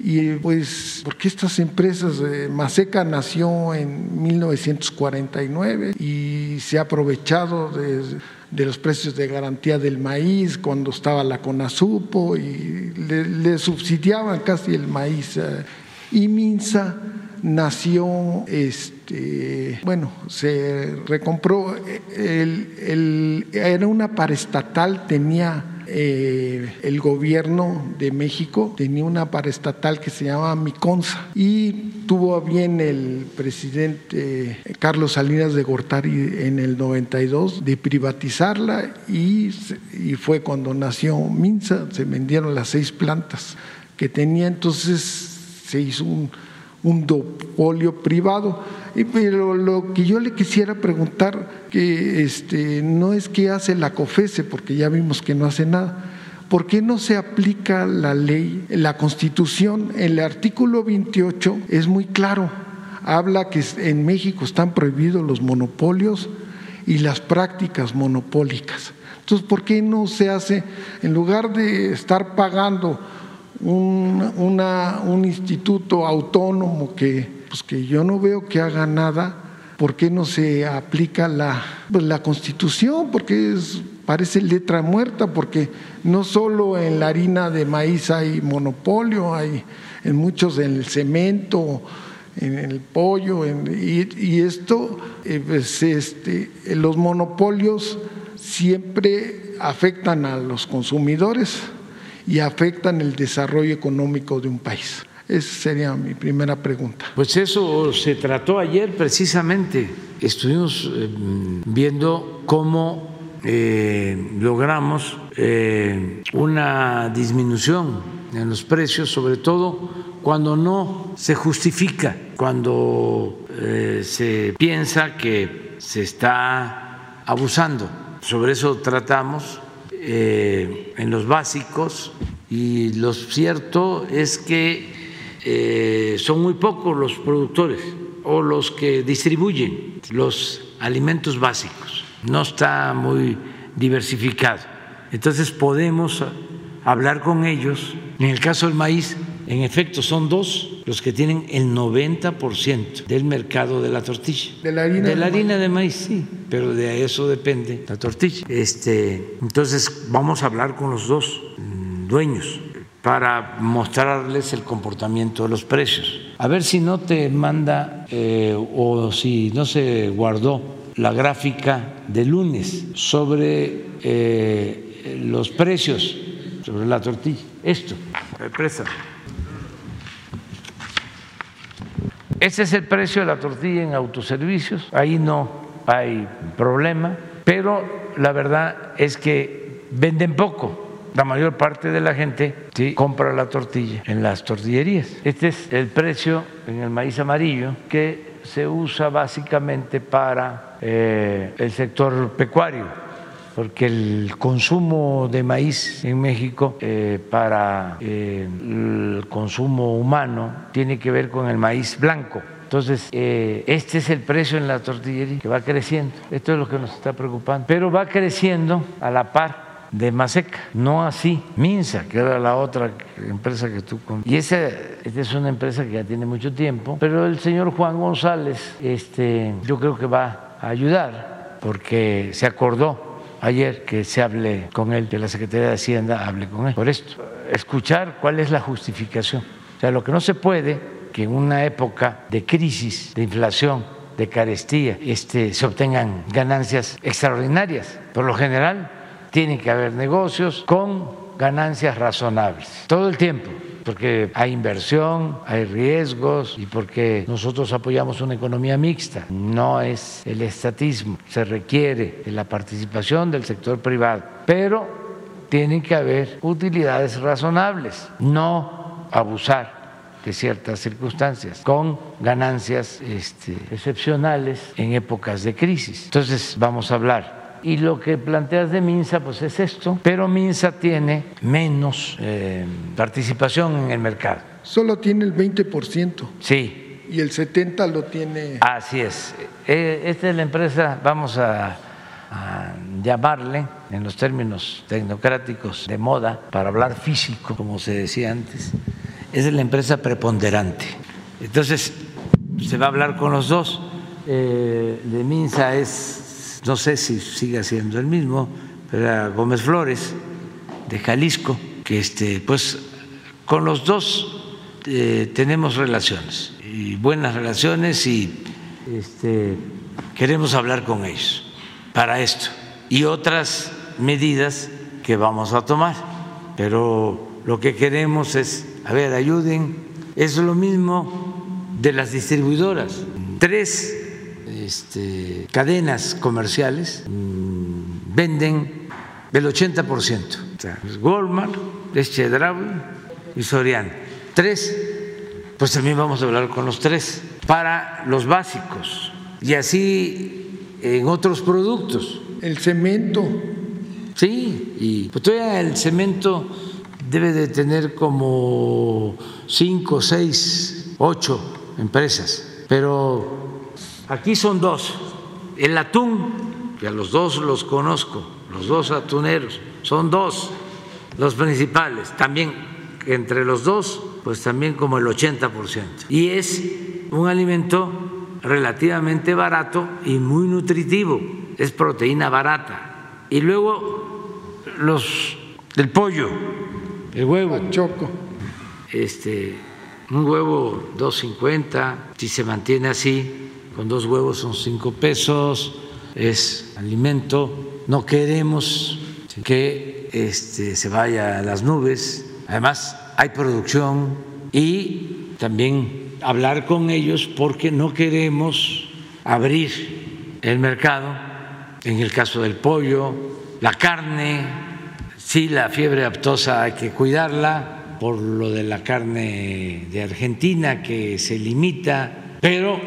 y pues porque estas empresas, eh, Maseca nació en 1949 y se ha aprovechado de de los precios de garantía del maíz cuando estaba la CONASUPO y le, subsidiaban casi el maíz. Eh. Y Minsa nació, este, bueno, se recompró, el, era una paraestatal, tenía eh, el gobierno de México tenía una paraestatal que se llamaba Miconza y tuvo bien el presidente Carlos Salinas de Gortari en el 92 de privatizarla y, y fue cuando nació Minza, se vendieron las seis plantas que tenía, entonces se hizo un, un duopolio privado. Pero lo que yo le quisiera preguntar, que este, no es que hace la COFESE, porque ya vimos que no hace nada, ¿por qué no se aplica la ley, la constitución? El artículo 28 es muy claro, habla que en México están prohibidos los monopolios y las prácticas monopólicas. Entonces, ¿por qué no se hace, en lugar de estar pagando un, un instituto autónomo que, pues que yo no veo que haga nada, ¿por qué no se aplica la, pues la constitución? Porque es, parece letra muerta, porque no solo en la harina de maíz hay monopolio, hay en muchos en el cemento, en el pollo, y, esto, eh, pues, este, los monopolios siempre afectan a los consumidores y afectan el desarrollo económico de un país. Esa sería mi primera pregunta. Pues eso se trató ayer precisamente. Estuvimos eh, viendo cómo eh, logramos eh, una disminución en los precios, sobre todo cuando no se justifica, cuando se piensa que se está abusando. Sobre eso tratamos en los básicos y lo cierto es que eh, son muy pocos los productores o los que distribuyen los alimentos básicos. No está muy diversificado. Entonces podemos hablar con ellos. En el caso del maíz, en efecto, son dos los que tienen el 90% del mercado de la tortilla. De la harina de, la harina de maíz, sí, pero de eso depende la tortilla. Este, entonces vamos a hablar con los dos mm, dueños para mostrarles el comportamiento de los precios. A ver si no te manda eh, o si no se guardó la gráfica de lunes sobre eh, los precios, sobre la tortilla. Esto, presa. Ese es el precio de la tortilla en autoservicios, ahí no hay problema, pero la verdad es que venden poco. La mayor parte de la gente compra la tortilla en las tortillerías. Este es el precio en el maíz amarillo que se usa básicamente para eh, el sector pecuario, porque el consumo de maíz en México eh, para eh, el consumo humano tiene que ver con el maíz blanco. Entonces, este es el precio en la tortillería que va creciendo. Esto es lo que nos está preocupando. Pero va creciendo a la par de Maseca, no así Minsa, que era la otra empresa que tú Y esa, esta es una empresa que ya tiene mucho tiempo, pero el señor Juan González, este, yo creo que va a ayudar, porque se acordó ayer que se hable con él, que la Secretaría de Hacienda hable con él. Por esto, escuchar cuál es la justificación. O sea, lo que no se puede, que en una época de crisis, de inflación, de carestía, este, se obtengan ganancias extraordinarias. Por lo general, tiene que haber negocios con ganancias razonables, todo el tiempo porque hay inversión, hay riesgos y porque nosotros apoyamos una economía mixta. No es el estatismo, se requiere de la participación del sector privado, pero tienen que haber utilidades razonables, no abusar de ciertas circunstancias, con ganancias este, excepcionales en épocas de crisis. Entonces vamos a hablar y lo que planteas de Minsa, pues es esto, pero Minsa tiene menos eh, participación en el mercado. Solo tiene el 20%. Sí. Y el 70% lo tiene. Así es. Eh, esta es la empresa, vamos a, llamarle en los términos tecnocráticos de moda, para hablar físico, como se decía antes, es la empresa preponderante. Entonces, se va a hablar con los dos. Eh, de Minsa es no sé si sigue siendo el mismo, pero Gómez Flores, de Jalisco, que este, pues con los dos eh, tenemos relaciones, y buenas relaciones, y este, queremos hablar con ellos para esto y otras medidas que vamos a tomar. Pero lo que queremos es, a ver, ayuden, es lo mismo de las distribuidoras. Tres este, cadenas comerciales mm, venden el 80%. O sea, Walmart, y Soriana. Tres, pues también vamos a hablar con los tres para los básicos y así en otros productos. El cemento. Sí, y pues todavía el cemento debe de tener como cinco, seis, ocho empresas, pero Aquí son dos. El atún, que a los dos los conozco, los dos atuneros, son dos los principales. También entre los dos, pues también como el 80%. Y es un alimento relativamente barato y muy nutritivo. Es proteína barata. Y luego los del pollo, el huevo. Choco. Este, un huevo 2.50, si se mantiene así, con dos huevos son 5 pesos, es alimento. No queremos que este, se vaya a las nubes. Además, hay producción y también hablar con ellos porque no queremos abrir el mercado, en el caso del pollo, la carne, sí, la fiebre aptosa hay que cuidarla por lo de la carne de Argentina que se limita, pero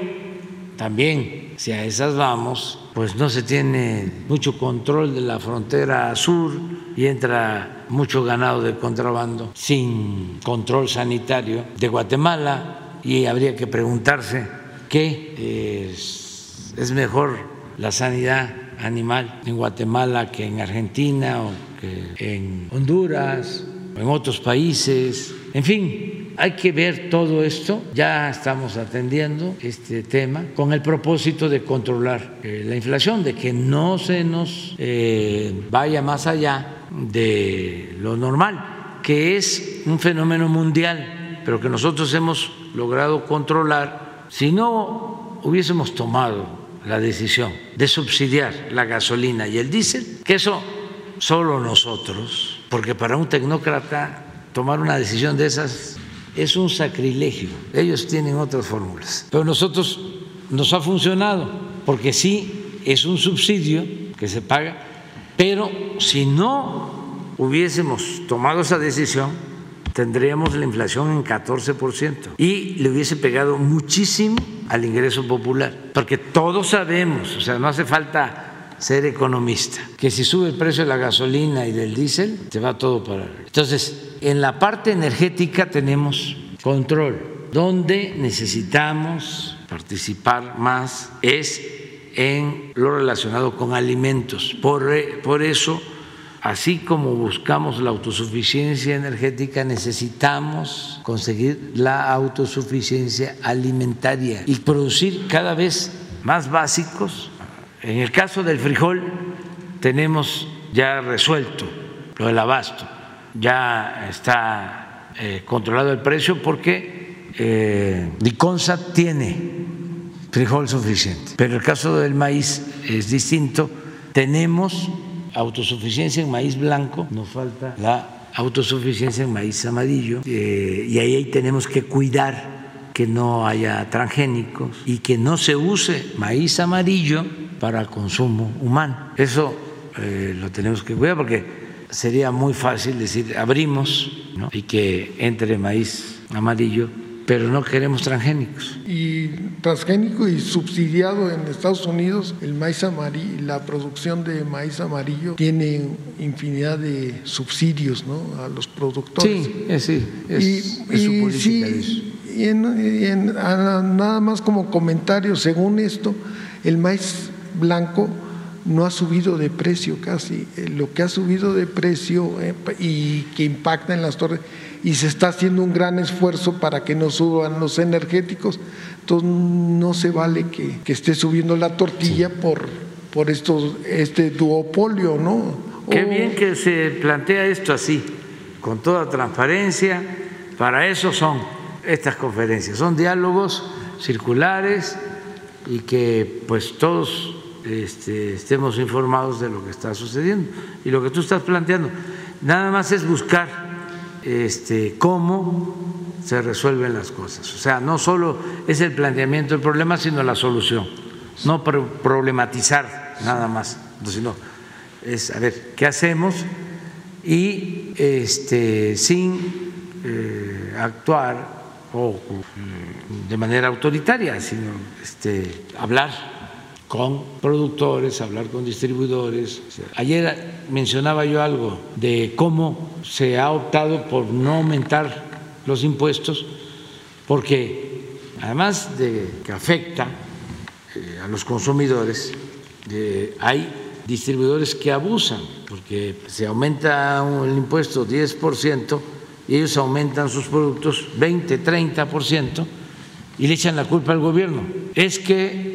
también si a esas vamos, pues no se tiene mucho control de la frontera sur y entra mucho ganado de contrabando sin control sanitario de Guatemala y habría que preguntarse qué es, mejor la sanidad animal en Guatemala que en Argentina o que en Honduras o en otros países. En fin, hay que ver todo esto. Ya estamos atendiendo este tema con el propósito de controlar eh, la inflación, de que no se nos eh, vaya más allá de lo normal, que es un fenómeno mundial, pero que nosotros hemos logrado controlar. Si no hubiésemos tomado la decisión de subsidiar la gasolina y el diésel, que eso solo nosotros, porque para un tecnócrata tomar una decisión de esas es un sacrilegio. Ellos tienen otras fórmulas. Pero nosotros nos ha funcionado, porque sí es un subsidio que se paga, pero si no hubiésemos tomado esa decisión, tendríamos la inflación en 14% y le hubiese pegado muchísimo al ingreso popular, porque todos sabemos, o sea, no hace falta ser economista, que si sube el precio de la gasolina y del diésel, se va todo para... Entonces, en la parte energética tenemos control. Donde necesitamos participar más es en lo relacionado con alimentos. Por, por eso así como buscamos la autosuficiencia energética, necesitamos conseguir la autosuficiencia alimentaria y producir cada vez más básicos. En el caso del frijol tenemos ya resuelto lo del abasto, ya está eh, controlado el precio porque eh, tiene frijol suficiente, pero el caso del maíz es distinto. Tenemos autosuficiencia en maíz blanco, nos falta la autosuficiencia en maíz amarillo eh, y ahí tenemos que cuidar que no haya transgénicos y que no se use maíz amarillo para consumo humano. Eso eh, lo tenemos que cuidar porque sería muy fácil decir abrimos y que entre maíz amarillo pero no queremos transgénicos. Y transgénico y subsidiado en Estados Unidos, el maíz amarillo, la producción de maíz amarillo tiene infinidad de subsidios ¿no? a los productores. Sí, es, sí, es, y, su política y, en, nada más como comentario, según esto, el maíz blanco no ha subido de precio casi. Eh, lo que ha subido de precio eh, y que impacta en las torres y se está haciendo un gran esfuerzo para que no suban los energéticos. Entonces no se vale que, esté subiendo la tortilla por, por estos, este duopolio, ¿no? Qué bien que se plantea esto así, con toda transparencia. Para eso son estas conferencias, son diálogos circulares y que pues todos este, estemos informados de lo que está sucediendo. Y lo que tú estás planteando, nada más es buscar este, cómo se resuelven las cosas. O sea, no solo es el planteamiento del problema, sino la solución. No problematizar nada más, sino es a ver qué hacemos y este, sin eh, actuar o mm, de manera autoritaria, sino este, hablar con productores, hablar con distribuidores. Ayer mencionaba yo algo de cómo se ha optado por no aumentar los impuestos, porque además de que afecta eh, a los consumidores, eh, hay distribuidores que abusan, porque se aumenta el impuesto 10% y ellos aumentan sus productos 20, 30% y le echan la culpa al gobierno. Es que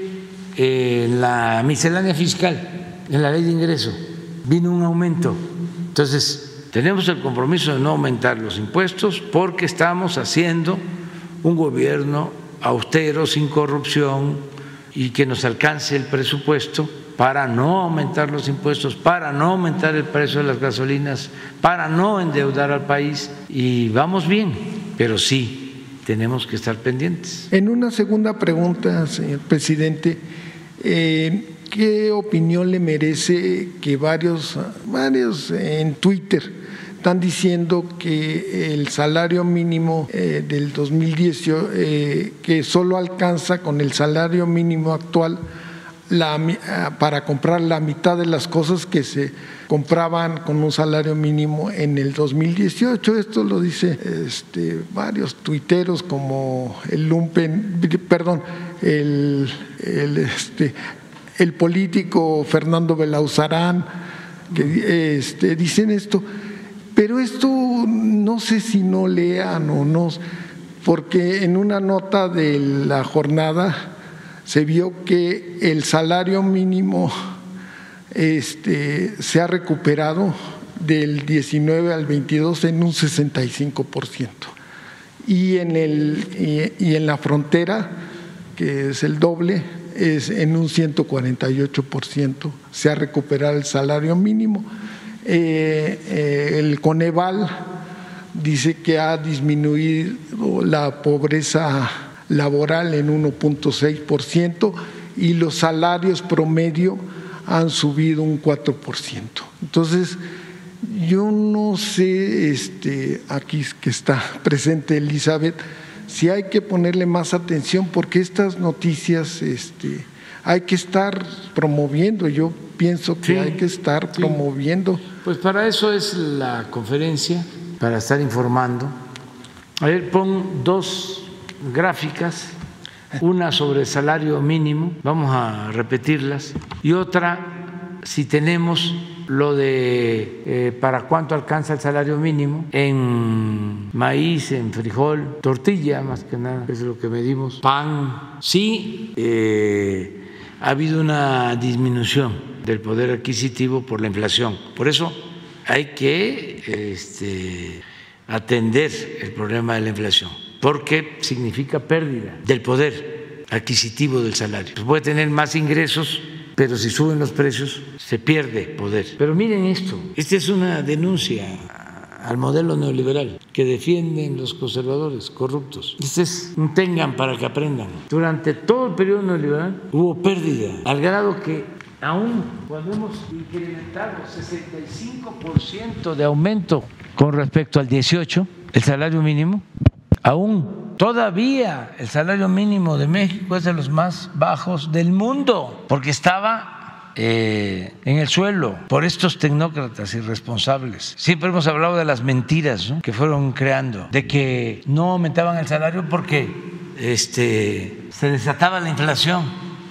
en la miscelánea fiscal, en la ley de ingreso, vino un aumento. Entonces, tenemos el compromiso de no aumentar los impuestos porque estamos haciendo un gobierno austero, sin corrupción y que nos alcance el presupuesto para no aumentar los impuestos, para no aumentar el precio de las gasolinas, para no endeudar al país. Y vamos bien, pero sí tenemos que estar pendientes. En una segunda pregunta, señor presidente, eh, ¿qué opinión le merece que varios, varios en Twitter están diciendo que el salario mínimo eh, del 2018, eh, que solo alcanza con el salario mínimo actual la, ah, para comprar la mitad de las cosas que se compraban con un salario mínimo en el 2018. Esto lo dice este, varios tuiteros como el Lumpen, perdón, el, este, político Fernando Belauzarán, que este, dicen esto. Pero esto no sé si no lean o no, porque en una nota de la jornada se vio que el salario mínimo este, se ha recuperado del 19 al 22 en un 65%. Y en, el, y en la frontera, que es el doble, es en un 148%. Se ha recuperado el salario mínimo eh, eh, el Coneval dice que ha disminuido la pobreza laboral en 1.6% y los salarios promedio han subido un 4%. Entonces, yo no sé, este, aquí que está presente Elizabeth, si hay que ponerle más atención porque estas noticias este, hay que estar promoviendo. Yo pienso que hay que estar promoviendo. Pues para eso es la conferencia, para estar informando. A ver, pon dos gráficas, una sobre salario mínimo, vamos a repetirlas, y otra si tenemos lo de eh, para cuánto alcanza el salario mínimo en maíz, en frijol, tortilla más que nada, es lo que medimos, pan, sí, eh, ha habido una disminución del poder adquisitivo por la inflación. Por eso hay que este, atender el problema de la inflación, porque significa pérdida del poder adquisitivo del salario. Pues puede tener más ingresos, pero si suben los precios se pierde poder. Pero miren esto, esta es una denuncia al modelo neoliberal que defienden los conservadores corruptos. Este es un tengan para que aprendan. Durante todo el periodo neoliberal hubo pérdida, al grado que aún cuando hemos incrementado 65% de aumento con respecto al 18, el salario mínimo, aún todavía el salario mínimo de México es de los más bajos del mundo, porque estaba eh, en el suelo por estos tecnócratas irresponsables. Siempre hemos hablado de las mentiras que fueron creando, de que no aumentaban el salario porque este, se desataba la inflación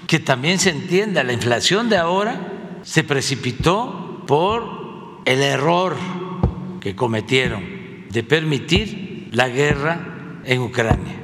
que también se entienda, la inflación de ahora se precipitó por el error que cometieron de permitir la guerra en Ucrania.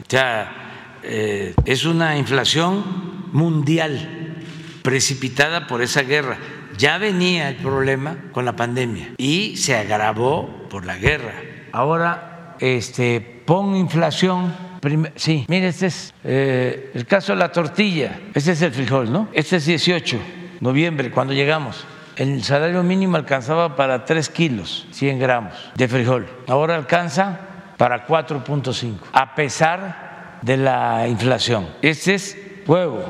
O sea, eh, es una inflación mundial precipitada por esa guerra. Ya venía el problema con la pandemia y se agravó por la guerra. Ahora, este, pon inflación sí, mire, este es eh, el caso de la tortilla. Este es el frijol, ¿no? Este es 18, noviembre, cuando llegamos. El salario mínimo alcanzaba para 3 kilos, 100 gramos de frijol. Ahora alcanza para 4.5, a pesar de la inflación. Este es huevo,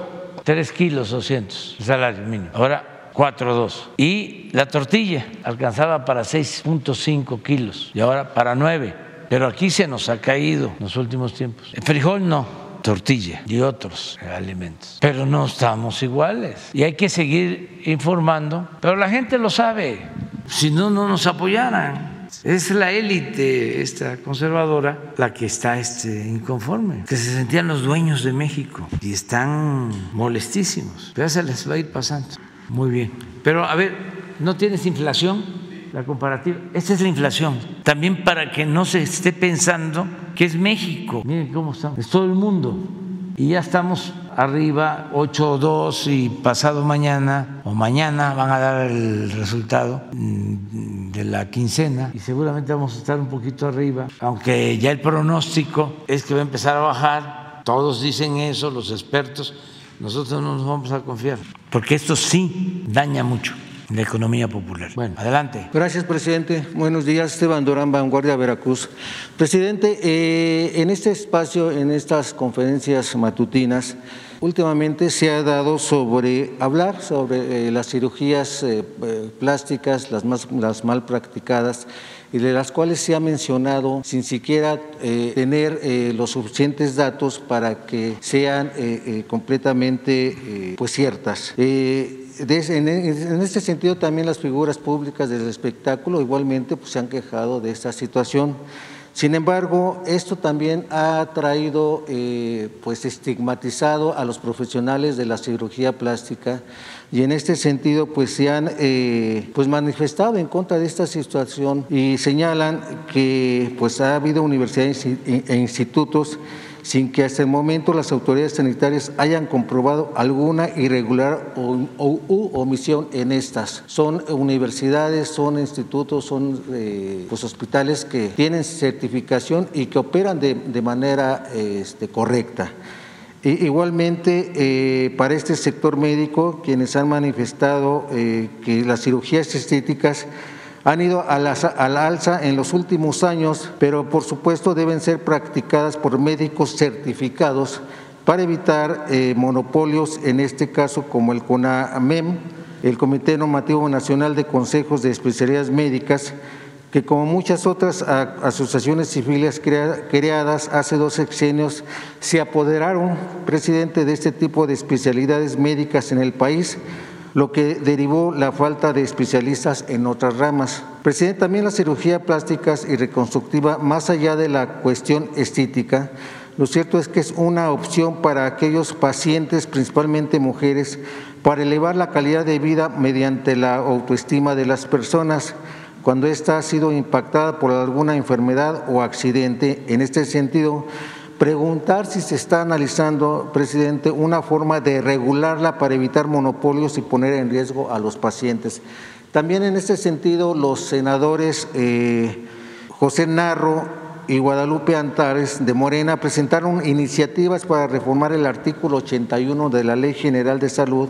3 kilos 200, el salario mínimo. Ahora 4.2. Y la tortilla alcanzaba para 6.5 kilos y ahora para 9 pero aquí se nos ha caído en los últimos tiempos. El frijol no, tortilla y otros alimentos. Pero no estamos iguales y hay que seguir informando. Pero la gente lo sabe, si no, no nos apoyaran. Es la élite, esta conservadora, la que está este, inconforme, que se sentían los dueños de México y están molestísimos. Pero ya se les va a ir pasando. Muy bien. Pero a ver, ¿no tienes inflación? la comparativa. Esta es la inflación. También para que no se esté pensando que es México. Miren cómo estamos. Es todo el mundo. y ya estamos arriba, 8.2 y pasado mañana o mañana van a dar el resultado mm, de la quincena y seguramente vamos a estar un poquito arriba, aunque ya el pronóstico es que va a empezar a bajar, todos dicen eso, los expertos, nosotros no nos vamos a confiar, porque esto sí daña mucho la economía popular. Bueno, adelante. Gracias, presidente. Buenos días, Esteban Durán, Vanguardia Veracruz. Presidente, eh, en este espacio, en estas conferencias matutinas, últimamente se ha dado sobre hablar sobre eh, las cirugías eh, plásticas, las, más, las mal practicadas y de las cuales se ha mencionado sin siquiera tener los suficientes datos para que sean completamente pues ciertas en, este sentido también las figuras públicas del espectáculo igualmente pues, se han quejado de esta situación. Sin embargo, esto también ha traído, eh, pues estigmatizado a los profesionales de la cirugía plástica y en este sentido pues se han eh, pues manifestado en contra de esta situación y señalan que pues ha habido universidades e institutos sin que hasta el momento las autoridades sanitarias hayan comprobado alguna irregular o, omisión en estas. Son universidades, son institutos, son eh, pues, hospitales que tienen certificación y que operan de, manera este, correcta. igualmente, eh, para este sector médico, quienes han manifestado eh, que las cirugías estéticas han ido a la, alza en los últimos años, pero por supuesto deben ser practicadas por médicos certificados para evitar eh, monopolios, en este caso como el CONAMEM, el Comité Normativo Nacional de Consejos de Especialidades Médicas, que como muchas otras asociaciones civiles creadas hace dos sexenios, se apoderaron, presidente, de este tipo de especialidades médicas en el país, lo que derivó la falta de especialistas en otras ramas. Presidente, también la cirugía plástica y reconstructiva, más allá de la cuestión estética, lo cierto es que es una opción para aquellos pacientes, principalmente mujeres, para elevar la calidad de vida mediante la autoestima de las personas cuando ésta ha sido impactada por alguna enfermedad o accidente. En este sentido, Preguntar si se está analizando, presidente, una forma de regularla para evitar monopolios y poner en riesgo a los pacientes. También en este sentido, los senadores eh, José Narro y Guadalupe Antares de Morena presentaron iniciativas para reformar el artículo 81 de la Ley General de Salud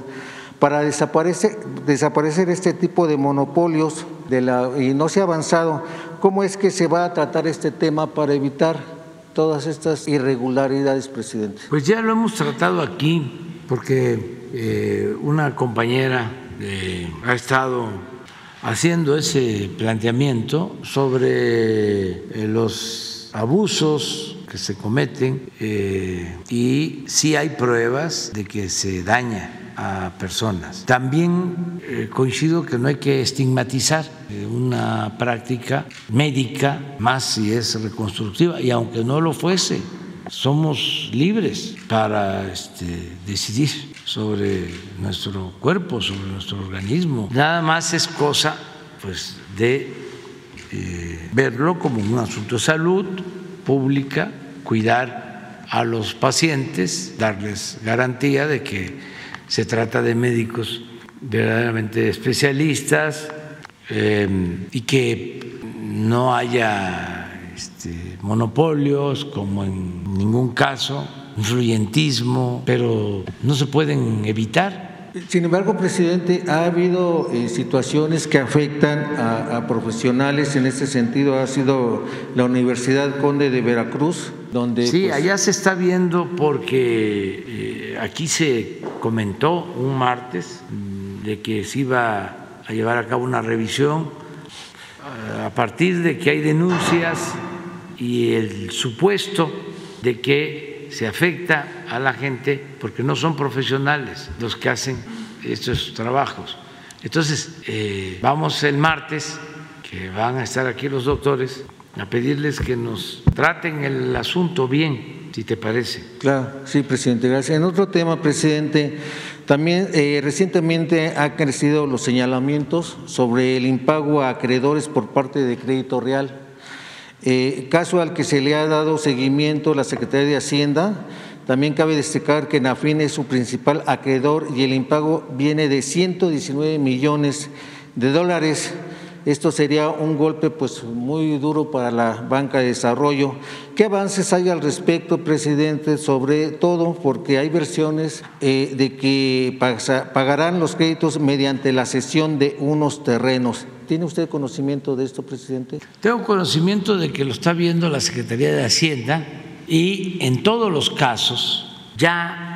para desaparecer, desaparecer este tipo de monopolios de la, y no se ha avanzado. ¿Cómo es que se va a tratar este tema para evitar todas estas irregularidades, presidente? Pues ya lo hemos tratado aquí, porque eh, una compañera eh, ha estado haciendo ese planteamiento sobre eh, los abusos que se cometen y sí hay pruebas de que se daña personas. También eh, coincido que no hay que estigmatizar eh, una práctica médica, más si es reconstructiva, y aunque no lo fuese, somos libres para este, decidir sobre nuestro cuerpo, sobre nuestro organismo. Nada más es cosa pues, de eh, verlo como un asunto de salud pública, cuidar a los pacientes, darles garantía de que se trata de médicos verdaderamente especialistas em, y que no haya este, monopolios como en ningún caso, influyentismo, pero no se pueden evitar. Sin embargo, presidente, ha habido eh, situaciones que afectan a, profesionales. En ese sentido, ha sido la Universidad Conde de Veracruz, donde... Sí, pues, allá se está viendo porque eh, aquí se comentó un martes mm, de que se iba a llevar a cabo una revisión eh, a partir de que hay denuncias y el supuesto de que se afecta a la gente porque no son profesionales los que hacen estos trabajos. Entonces, eh, vamos el martes, que van a estar aquí los doctores, a pedirles que nos traten el asunto bien, si te parece. Claro, sí, presidente, gracias. En otro tema, presidente, también eh, recientemente han crecido los señalamientos sobre el impago a acreedores por parte de Crédito Real, eh, caso al que se le ha dado seguimiento la Secretaría de Hacienda También cabe destacar que Nafin es su principal acreedor y el impago viene de 119 millones de dólares. Esto sería un golpe pues, muy duro para la banca de desarrollo. ¿Qué avances hay al respecto, presidente? Sobre todo porque hay versiones eh, de que pagarán los créditos mediante la cesión de unos terrenos. ¿Tiene usted conocimiento de esto, presidente? Tengo conocimiento de que lo está viendo la Secretaría de Hacienda y en todos los casos ya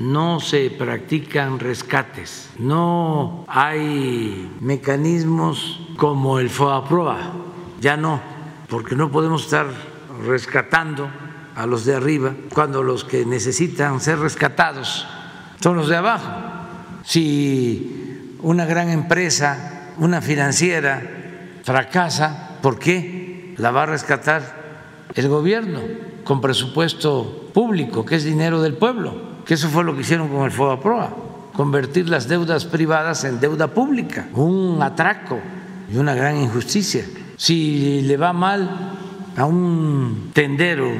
no se practican rescates, no hay mecanismos como el FOAPROA, ya no, porque no podemos estar rescatando a los de arriba cuando los que necesitan ser rescatados son los de abajo. Si una gran empresa, una financiera fracasa, ¿por qué la va a rescatar el gobierno con presupuesto público, que es dinero del pueblo? Que eso fue lo que hicieron con el FOBAPROA, convertir las deudas privadas en deuda pública, un atraco y una gran injusticia. Si le va mal a un tendero,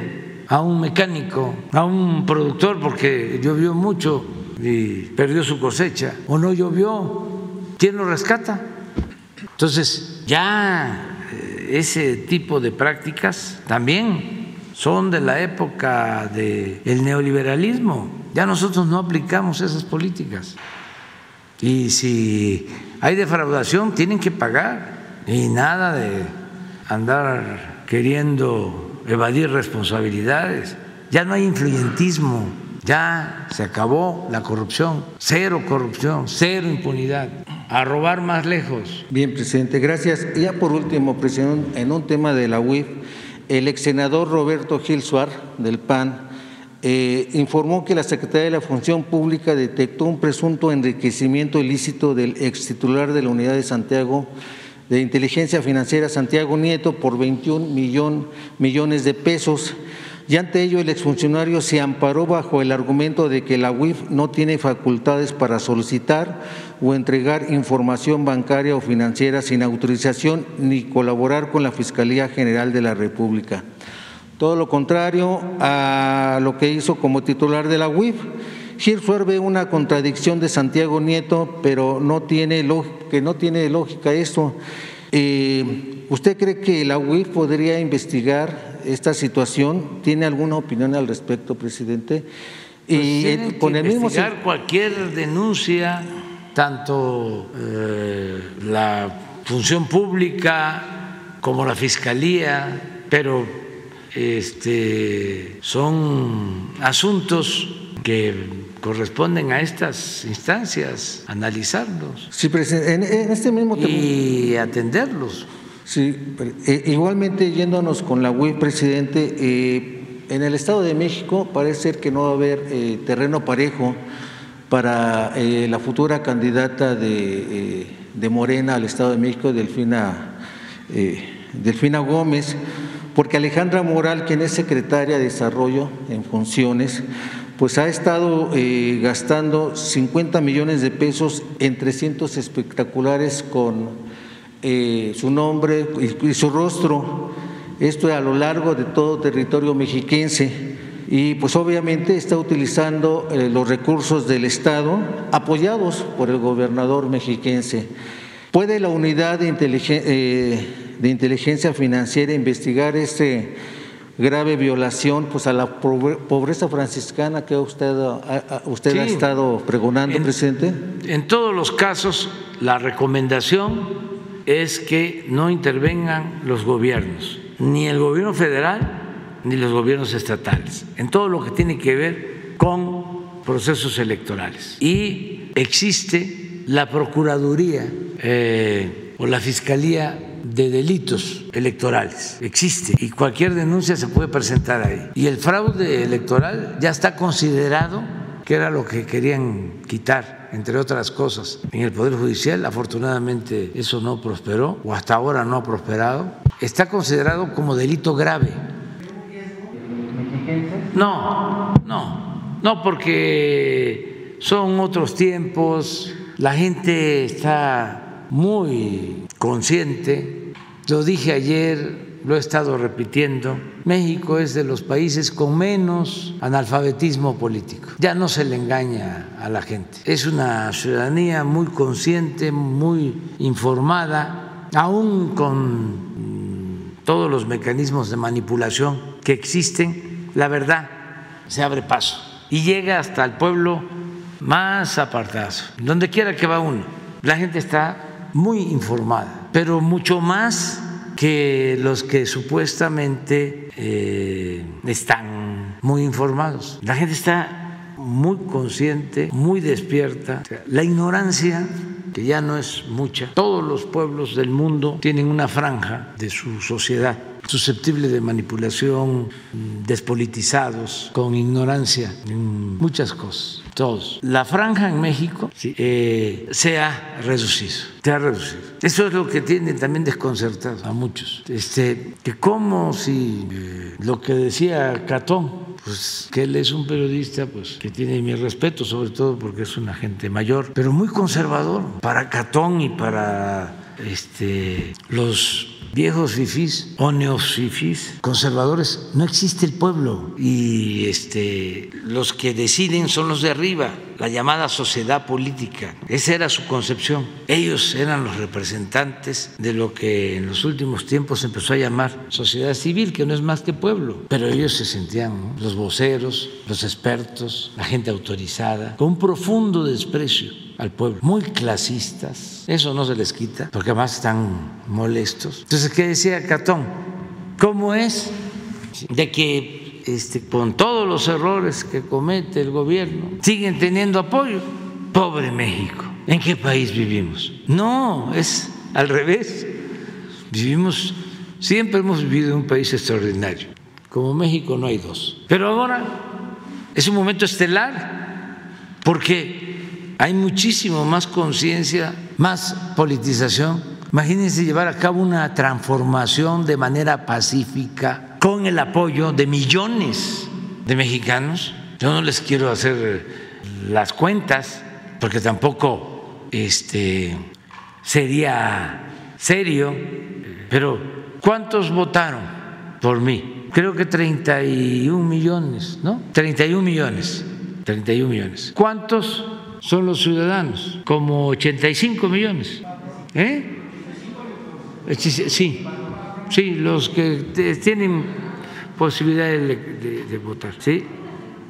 a un mecánico, a un productor porque llovió mucho y perdió su cosecha, o no llovió, ¿quién lo rescata? Entonces, ya eh, ese tipo de prácticas también son de la época del neoliberalismo ya nosotros no aplicamos esas políticas. Y si hay defraudación, tienen que pagar. Y nada de andar queriendo evadir responsabilidades. Ya no hay influyentismo, ya se acabó la corrupción, cero corrupción, cero impunidad, a robar más lejos. Bien, presidente, gracias. Y ya por último, presidente, en un tema de la UIF, el ex senador Roberto Gil Suar, del PAN, eh, informó que la Secretaría de la Función Pública detectó un presunto enriquecimiento ilícito del ex titular de la Unidad de Santiago de Inteligencia Financiera, Santiago Nieto, por 21 millones de pesos. Y ante ello, el exfuncionario se amparó bajo el argumento de que la UIF no tiene facultades para solicitar o entregar información bancaria o financiera sin autorización ni colaborar con la Fiscalía General de la República. Todo lo contrario a lo que hizo como titular de la UIF. Hirschwer ve una contradicción de Santiago Nieto, pero no tiene que no tiene lógica esto. Eh, ¿Usted cree que la UIF podría investigar esta situación? ¿Tiene alguna opinión al respecto, presidente? Pues y con el mismo cualquier denuncia, tanto eh, la función pública como la fiscalía, pero este, son asuntos que corresponden a estas instancias, analizarlos. Sí, presidente, en, este mismo tema. Y atenderlos. Sí, eh, igualmente yéndonos con la UIF, presidente, eh, en el Estado de México parece ser que no va a haber eh, terreno parejo para la futura candidata de, de, Morena al Estado de México, Delfina, Delfina Gómez porque Alejandra Moral, quien es secretaria de Desarrollo en funciones, pues ha estado eh, gastando 50 millones de pesos en 300 espectaculares con eh, su nombre y, su rostro, esto a lo largo de todo territorio mexiquense. Y pues obviamente está utilizando eh, los recursos del Estado apoyados por el gobernador mexiquense. ¿Puede la unidad de inteligencia de inteligencia financiera investigar este grave violación pues a la pobreza franciscana que usted, usted ha estado pregonando, presidente? En todos los casos, la recomendación es que no intervengan los gobiernos, ni el gobierno federal ni los gobiernos estatales, en todo lo que tiene que ver con procesos electorales. Y existe la Procuraduría eh, o la Fiscalía de delitos electorales. Existe y cualquier denuncia se puede presentar ahí. Y el fraude electoral ya está considerado, que era lo que querían quitar, entre otras cosas, en el Poder Judicial. Afortunadamente eso no prosperó, o hasta ahora no ha prosperado. Está considerado como delito grave. No, no, no, porque son otros tiempos, la gente está muy consciente. Lo dije ayer, lo he estado repitiendo, México es de los países con menos analfabetismo político. Ya no se le engaña a la gente. Es una ciudadanía muy consciente, muy informada, aún con todos los mecanismos de manipulación que existen, la verdad se abre paso y llega hasta el pueblo más apartado, donde quiera que va uno. La gente está muy informada, pero mucho más que los que supuestamente eh, están muy informados. La gente está muy consciente, muy despierta. La ignorancia, que ya no es mucha, todos los pueblos del mundo tienen una franja de su sociedad susceptible de manipulación, despolitizados, con ignorancia en muchas cosas todos. La franja en México eh, se ha reducido, se ha reducido. Eso es lo que tiene también desconcertado a muchos. Este, que como si eh, lo que decía Catón, pues que él es un periodista pues que tiene mi respeto, sobre todo porque es una gente mayor, pero muy conservador para Catón y para este, los viejos fifís o neofifís conservadores, no existe el pueblo y este, los que deciden son los de arriba, la llamada sociedad política. Esa era su concepción. Ellos eran los representantes de lo que en los últimos tiempos empezó a llamar sociedad civil, que no es más que pueblo, pero ellos se sentían los voceros, los expertos, la gente autorizada, con un profundo desprecio al pueblo, muy clasistas, eso no se les quita, porque además están molestos. Entonces, ¿qué decía Catón? ¿Cómo es de que este, con todos los errores que comete el gobierno siguen teniendo apoyo? Pobre México, ¿en qué país vivimos? No, es al revés. Vivimos, siempre hemos vivido en un país extraordinario. Como México no hay dos. Pero ahora es un momento estelar, porque hay muchísimo más conciencia, más politización. Imagínense llevar a cabo una transformación de manera pacífica con el apoyo de millones de mexicanos. Yo no les quiero hacer las cuentas porque tampoco este, sería serio, pero ¿cuántos votaron por mí? Creo que 31 millones, ¿no? 31 millones, 31 millones. ¿Cuántos son los ciudadanos, como 85 millones. ¿Eh? Sí, sí, los que tienen posibilidad de, votar. ¿sí?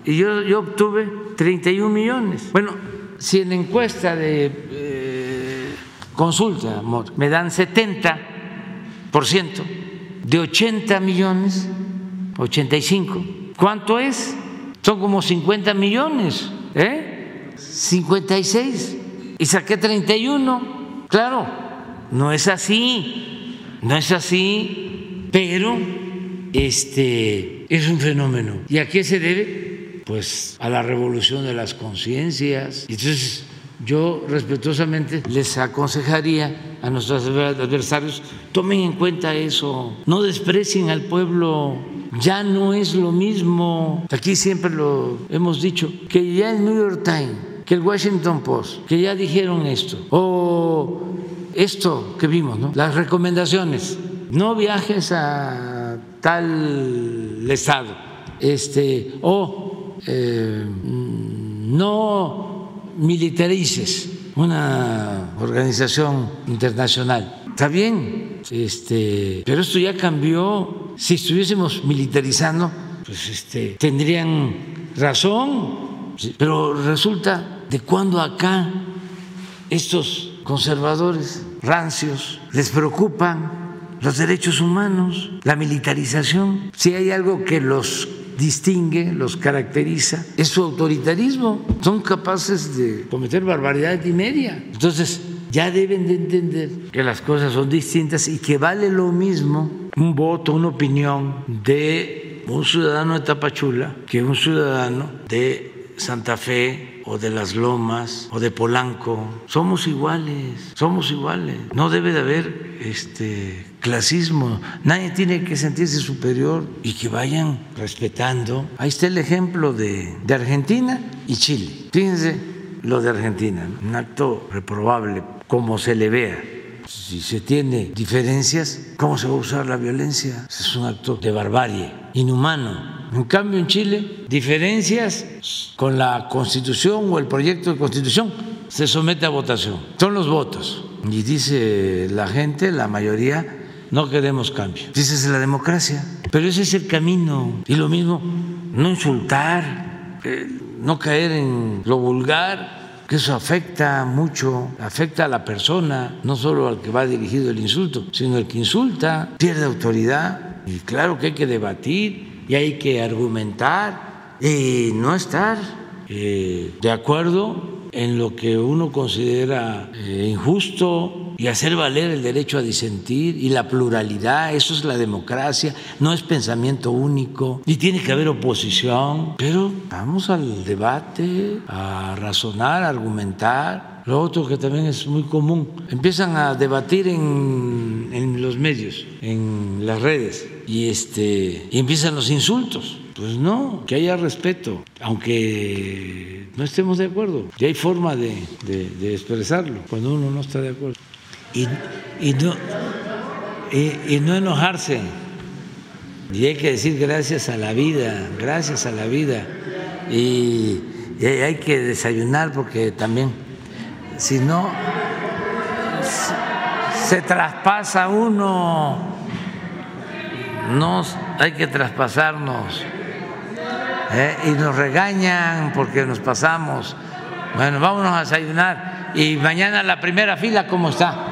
Y yo, yo obtuve 31 millones. Bueno, si en encuesta de eh, consulta, amor, me dan 70% de 80 millones, 85, ¿cuánto es? Son como 50 millones. ¿Eh? 56 y saqué 31. Claro, no es así, no es así, pero este es un fenómeno. ¿Y a qué se debe? Pues a la revolución de las conciencias. Entonces, yo respetuosamente les aconsejaría a nuestros adversarios, tomen en cuenta eso, no desprecien al pueblo, ya no es lo mismo. Aquí siempre lo hemos dicho, que ya el New York Times que el Washington Post, que ya dijeron esto, o esto que vimos, ¿no? las recomendaciones, no viajes a tal estado, este, o eh, no militarices una organización internacional. Está bien, este, pero esto ya cambió. Si estuviésemos militarizando, pues este, tendrían razón, pero resulta de cuando acá estos conservadores rancios les preocupan los derechos humanos, la militarización. Si hay algo que los distingue, los caracteriza, es su autoritarismo. Son capaces de cometer barbaridad y media. Entonces, ya deben de entender que las cosas son distintas y que vale lo mismo un voto, una opinión de un ciudadano de Tapachula que un ciudadano de Santa Fe o de las Lomas o de Polanco, somos iguales, somos iguales. No debe de haber este clasismo, nadie tiene que sentirse superior y que vayan respetando. Ahí está el ejemplo de, de Argentina y Chile. Fíjense lo de Argentina, un acto reprobable como se le vea. Si se tiene diferencias, ¿cómo se va a usar la violencia? Es un acto de barbarie, inhumano. En cambio, en Chile, diferencias con la constitución o el proyecto de constitución se somete a votación. Son los votos. Y dice la gente, la mayoría, no queremos cambio. Esa es la democracia. Pero ese es el camino. Y lo mismo, no insultar, eh, no caer en lo vulgar, que eso afecta mucho, afecta a la persona, no solo al que va dirigido el insulto, sino el que insulta, pierde autoridad. Y claro que hay que debatir y hay que argumentar y no estar eh, de acuerdo en lo que uno considera eh, injusto y hacer valer el derecho a disentir y la pluralidad, eso es la democracia, no es pensamiento único y tiene que haber oposición, pero vamos al debate, a razonar, a argumentar. Lo otro que también es muy común, empiezan a debatir en, en los medios, en las redes, y, este, y empiezan los insultos. Pues no, que haya respeto, aunque no estemos de acuerdo. Y hay forma de, expresarlo cuando uno no está de acuerdo. Y, no, y, no enojarse. Y hay que decir gracias a la vida, gracias a la vida. Y, y hay que desayunar porque también, si no, se traspasa uno. No hay que traspasarnos. ¿eh? y nos regañan porque nos pasamos. Bueno, vámonos a desayunar y mañana la primera fila, ¿cómo está?